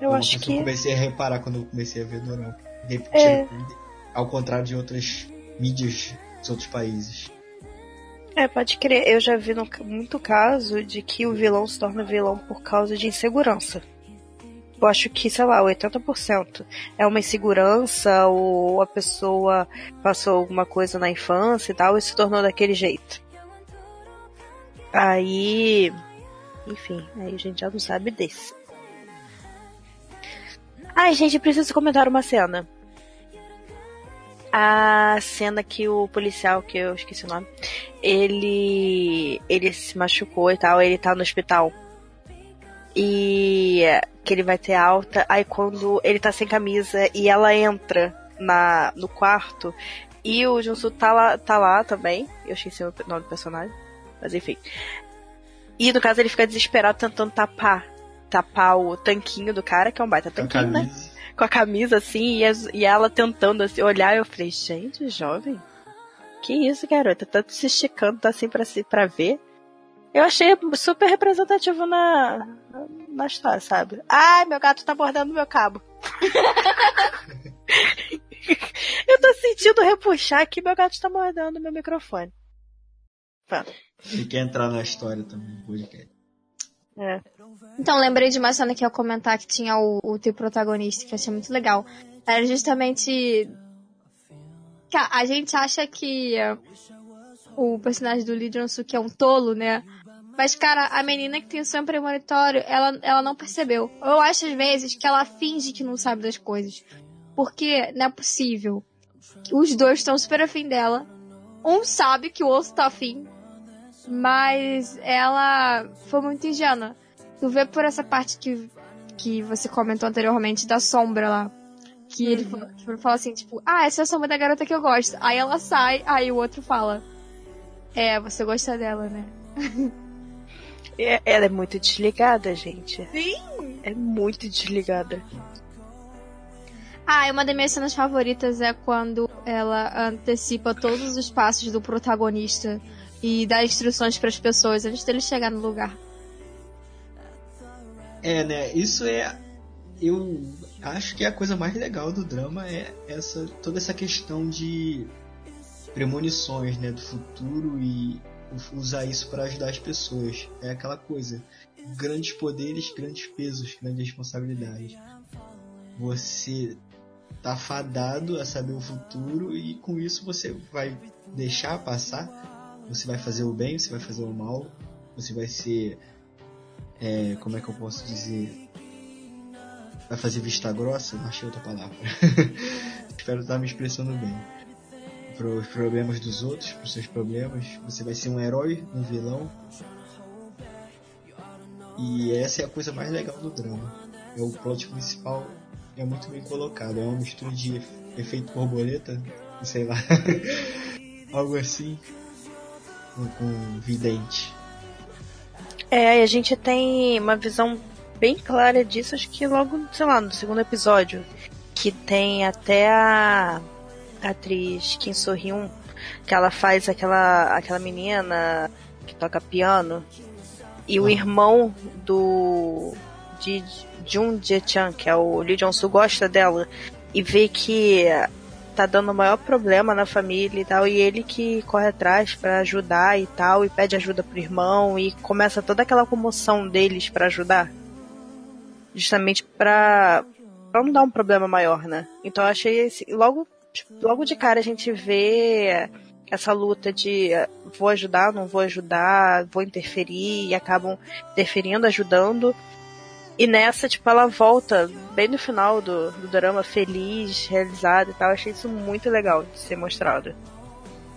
Eu uma acho coisa que eu comecei a reparar quando eu comecei a ver dorama. É. ao contrário de outras mídias dos outros países. É, pode crer. Eu já vi no- muito caso de que o vilão se torna vilão por causa de insegurança. Eu acho que, sei lá, 80% é uma insegurança ou a pessoa passou alguma coisa na infância e tal e se tornou daquele jeito. Aí. Enfim, aí a gente já não sabe desse. Ai, gente, preciso comentar uma cena. A cena que o policial, que eu esqueci o nome, ele ele se machucou e tal, ele tá no hospital. E que ele vai ter alta, aí quando ele tá sem camisa e ela entra na no quarto e o Junsu tá lá, tá lá também. Eu esqueci o nome do personagem, mas enfim. E no caso ele fica desesperado tentando tapar tapar o tanquinho do cara, que é um baita tanquinho, né? Com a camisa assim, e, as- e ela tentando assim, olhar, eu falei, gente, jovem, que isso, garota? Tanto se esticando assim pra, se, pra ver. Eu achei super representativo na, na história, sabe? Ai, meu gato tá mordendo meu cabo. eu tô sentindo repuxar aqui, meu gato tá mordendo meu microfone. Pronto. Ele quer entrar na história também, podcast. É. Então, lembrei de uma cena que eu ia comentar que tinha o, o teu protagonista, que eu achei muito legal. Era justamente. A gente acha que eh, o personagem do Lee Jong-suk é um tolo, né? Mas, cara, a menina que tem o sonho premonitório, ela, ela não percebeu. Eu acho, às vezes, que ela finge que não sabe das coisas. Porque não é possível. Os dois estão super afim dela. Um sabe que o outro tá afim. Mas ela foi muito ingênua. Tu vê por essa parte que, que você comentou anteriormente da sombra lá. Que ele fala, fala assim, tipo, ah, essa é a sombra da garota que eu gosto. Aí ela sai, aí o outro fala. É, você gosta dela, né? É- Ela é muito desligada, gente. Sim! É muito desligada. Ah, e uma das minhas cenas favoritas é quando ela antecipa todos os passos do protagonista e dá instruções para as pessoas antes dele chegar no lugar. É, né? Isso é. Eu acho que a coisa mais legal do drama é essa toda essa questão de premonições, né, do futuro e usar isso para ajudar as pessoas. É aquela coisa, grandes poderes, grandes pesos, grandes responsabilidades. Você tá fadado a saber o futuro e com isso você vai deixar passar. Você vai fazer o bem, você vai fazer o mal, você vai ser é, como é que eu posso dizer? Vai fazer vista grossa? Não achei outra palavra. Espero estar me expressando bem. Para os problemas dos outros, para os seus problemas. Você vai ser um herói, um vilão. E essa é a coisa mais legal do drama. É o plot principal é muito bem colocado. É uma mistura de efeito borboleta, sei lá, algo assim, com, vidente. É, e a gente tem uma visão bem clara disso, acho que logo, sei lá, no segundo episódio. Que tem até a atriz Kim So-hyun, que ela faz aquela, aquela menina que toca piano. E o irmão do de Jun Jae-chan, que é o Lee Jong-soo, gosta dela. E vê que tá dando o maior problema na família e tal, e ele que corre atrás pra ajudar e tal, e pede ajuda pro irmão, e começa toda aquela comoção deles pra ajudar. Justamente pra, pra não dar um problema maior, né? Então eu achei esse, logo, logo de cara a gente vê essa luta de eh, vou ajudar, não vou ajudar, vou interferir, e acabam interferindo, ajudando. E nessa, tipo, ela volta bem no final do, do drama, feliz, realizada e tal. Eu achei isso muito legal de ser mostrado.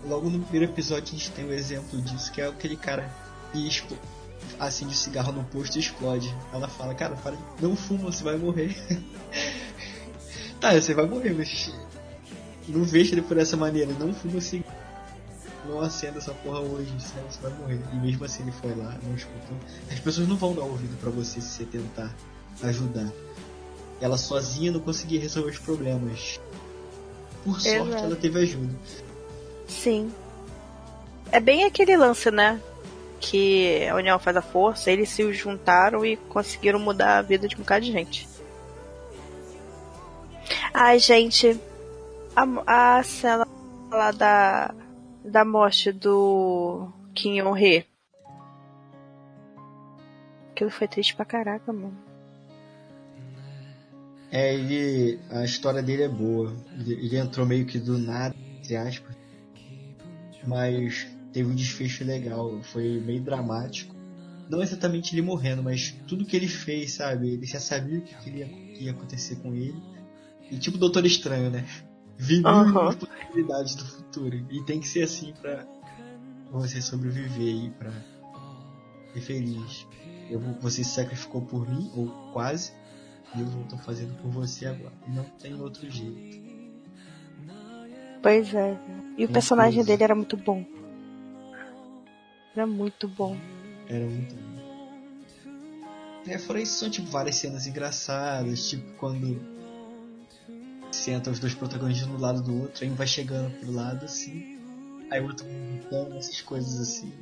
Logo no primeiro episódio a gente tem um exemplo disso, que é aquele cara que expo- acende cigarro no posto e explode. Ela fala, cara, para, de- não fuma, você vai morrer. tá, você vai morrer, mas não veja ele por essa maneira, não fuma cigarro. Não acenda essa porra hoje, senão você vai morrer. E mesmo assim ele foi lá, não escutou. As pessoas não vão dar ouvido pra você se você tentar ajudar. Ela sozinha não conseguia resolver os problemas. Por sorte Exato. ela teve ajuda. Sim. É bem aquele lance, né? Que a união faz a força, eles se juntaram e conseguiram mudar a vida de um bocado de gente. Ai, gente, a, a cena lá da, da morte do Kim Yong-hee. Aquilo foi triste pra caraca, mano. É, ele. A história dele é boa. Ele, ele entrou meio que do nada, entre aspas. Mas teve um desfecho legal. Foi meio dramático. Não exatamente ele morrendo, mas tudo que ele fez, sabe? Ele já sabia o que, que ia, que ia acontecer com ele. E tipo Doutor Estranho, né? Vi mil Aham. possibilidades do futuro. E tem que ser assim pra você sobreviver e pra ser feliz. Eu, você se sacrificou por mim, ou quase. E eu tô fazendo por você agora. Não tem outro jeito. Pois é. E o Uma personagem coisa. dele era muito bom. Era muito bom. Era muito bom. É, fora isso, são tipo várias cenas engraçadas, tipo quando senta os dois protagonistas do lado do outro, aí um vai chegando pro lado assim, aí o outro gritando, essas coisas assim.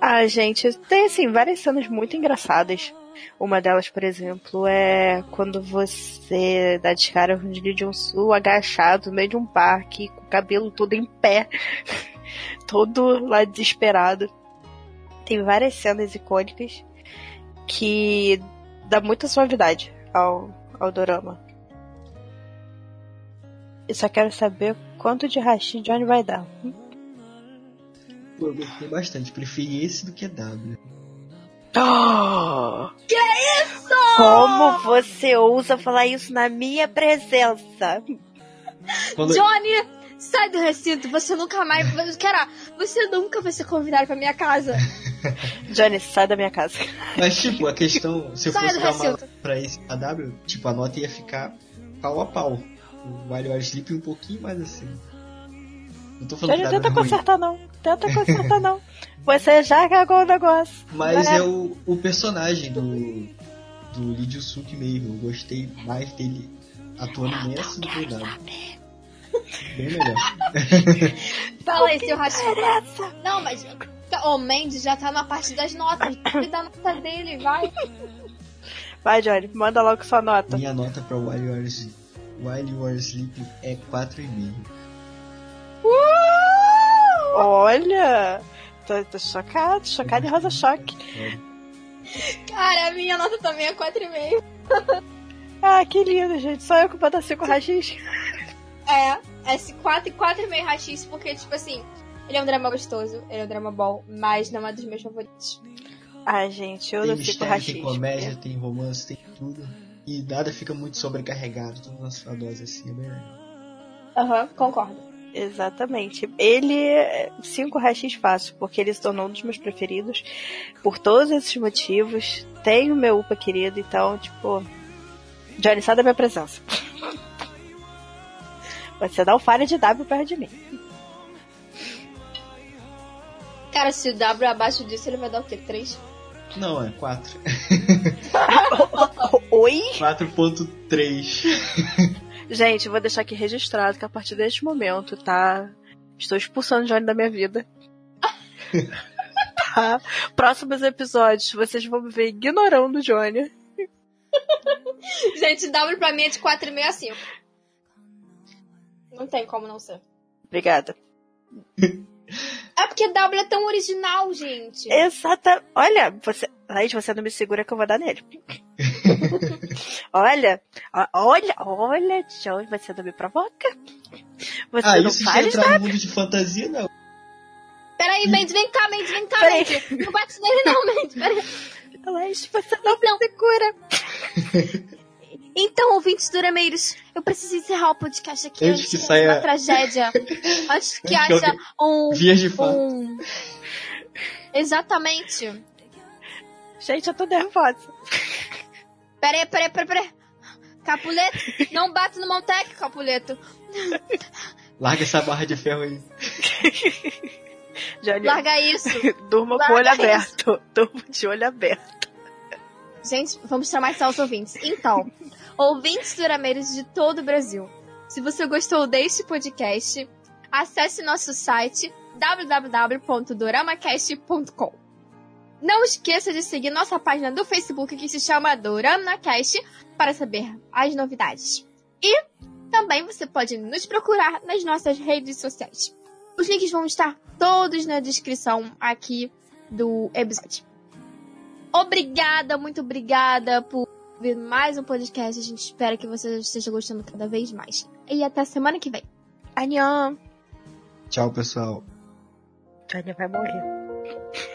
Ah, gente, tem assim, várias cenas muito engraçadas. Uma delas, por exemplo, é quando você dá de cara com o Lee Jong-soo agachado no meio de um parque, com o cabelo todo em pé, todo lá desesperado. Tem várias cenas icônicas que dá muita suavidade ao, ao dorama. Eu só quero saber quanto de hashi Johnny vai dar. Pô, eu gostei bastante. Preferi esse do que W. Que isso? Como você ousa falar isso na minha presença? Quando... Johnny, sai do recinto. Você nunca mais. Cara, você nunca vai ser convidado pra minha casa. Johnny, sai da minha casa. Mas, tipo, a questão, se eu Sai fosse dar uma pra esse AW, tipo, a nota ia ficar pau a pau. O Wild Wild Sleep um pouquinho mais assim. Não tô falando Johnny, que tenta é ruim, consertar não. Tenta consertar não. Você já cagou o negócio. mas Né? é o, o personagem do, do Lee Joo-suk mesmo. Eu gostei mais dele atuando nessa do que W. Bem melhor. Fala aí, seu ratinho. Não, mas. O Mendes já tá na parte das notas. Ele dá a nota dele, vai. Vai, Johnny, manda logo sua nota. Minha nota pra Wild Wild Sleep, Wild Wild Sleep é 4,5. Olha! Tô, tô chocado, chocado e rosa choque. Cara, a minha nota também é 4,5. Ah, que lindo, gente. Só eu que vou dar 5 rachis. É, esse 4 e 4,5 rachis, porque, tipo assim, ele é um drama gostoso, ele é um drama bom, mas não é dos meus favoritos. Ai, gente, eu Tem 5 mistério, rachis. tem comédia, tem romance, tem tudo. E nada fica muito sobrecarregado, tudo na sua dose assim, é bem legal. Aham, concordo. Exatamente. Ele, 5 rachis fácil, porque ele se tornou um dos meus preferidos. Por todos esses motivos. Tem o meu UPA querido, então, tipo. Johnny, sai da minha presença. Você dá o falha de W perto de mim. Cara, se o W é abaixo disso, ele vai dar o quê? 3? Não, é 4. Oi? 4.3. Gente, eu vou deixar aqui registrado que a partir deste momento, tá? Estou expulsando o Johnny da minha vida. tá? Próximos episódios, vocês vão me ver ignorando o Johnny. Gente, W pra mim é de 4,5 a 5. Não tem como não ser. Obrigada. É porque W é tão original, gente. Exata. Olha, você. Laís, você não me segura que eu vou dar nele. olha, olha, olha, Johnny, você não me provoca. Você Ah, não isso já faz entrar no mundo de fantasia, não. Peraí, Mendes, vem cá, Mendes, vem cá. Mendes. Não bate nele não, Mendes. Peraí. Laís, você não Então. me segura. Então, ouvintes durameiros, eu preciso encerrar o podcast aqui Antes antes, que que saia- uma tragédia. antes que Antes que haja um... Vias de fato. um... Exatamente. Gente, eu tô nervosa. Peraí, peraí, peraí, peraí. Capuleto, não bate no Montec, Capuleto. Larga essa barra de ferro aí. Johnny, Larga isso. durma com o olho Larga aberto. Durma de olho aberto. Gente, vamos traumatizar os ouvintes. Então, ouvintes durameiros de todo o Brasil, se você gostou deste podcast, acesse nosso site www.doramacast.com. Não esqueça de seguir nossa página do Facebook que se chama DoramaCast para saber as novidades. E também você pode nos procurar nas nossas redes sociais. Os links vão estar todos na descrição aqui do episódio. Obrigada, muito obrigada por ver mais um podcast. A gente espera que você esteja gostando cada vez mais. E até semana que vem. Anhã. Tchau, pessoal. Johnny vai morrer.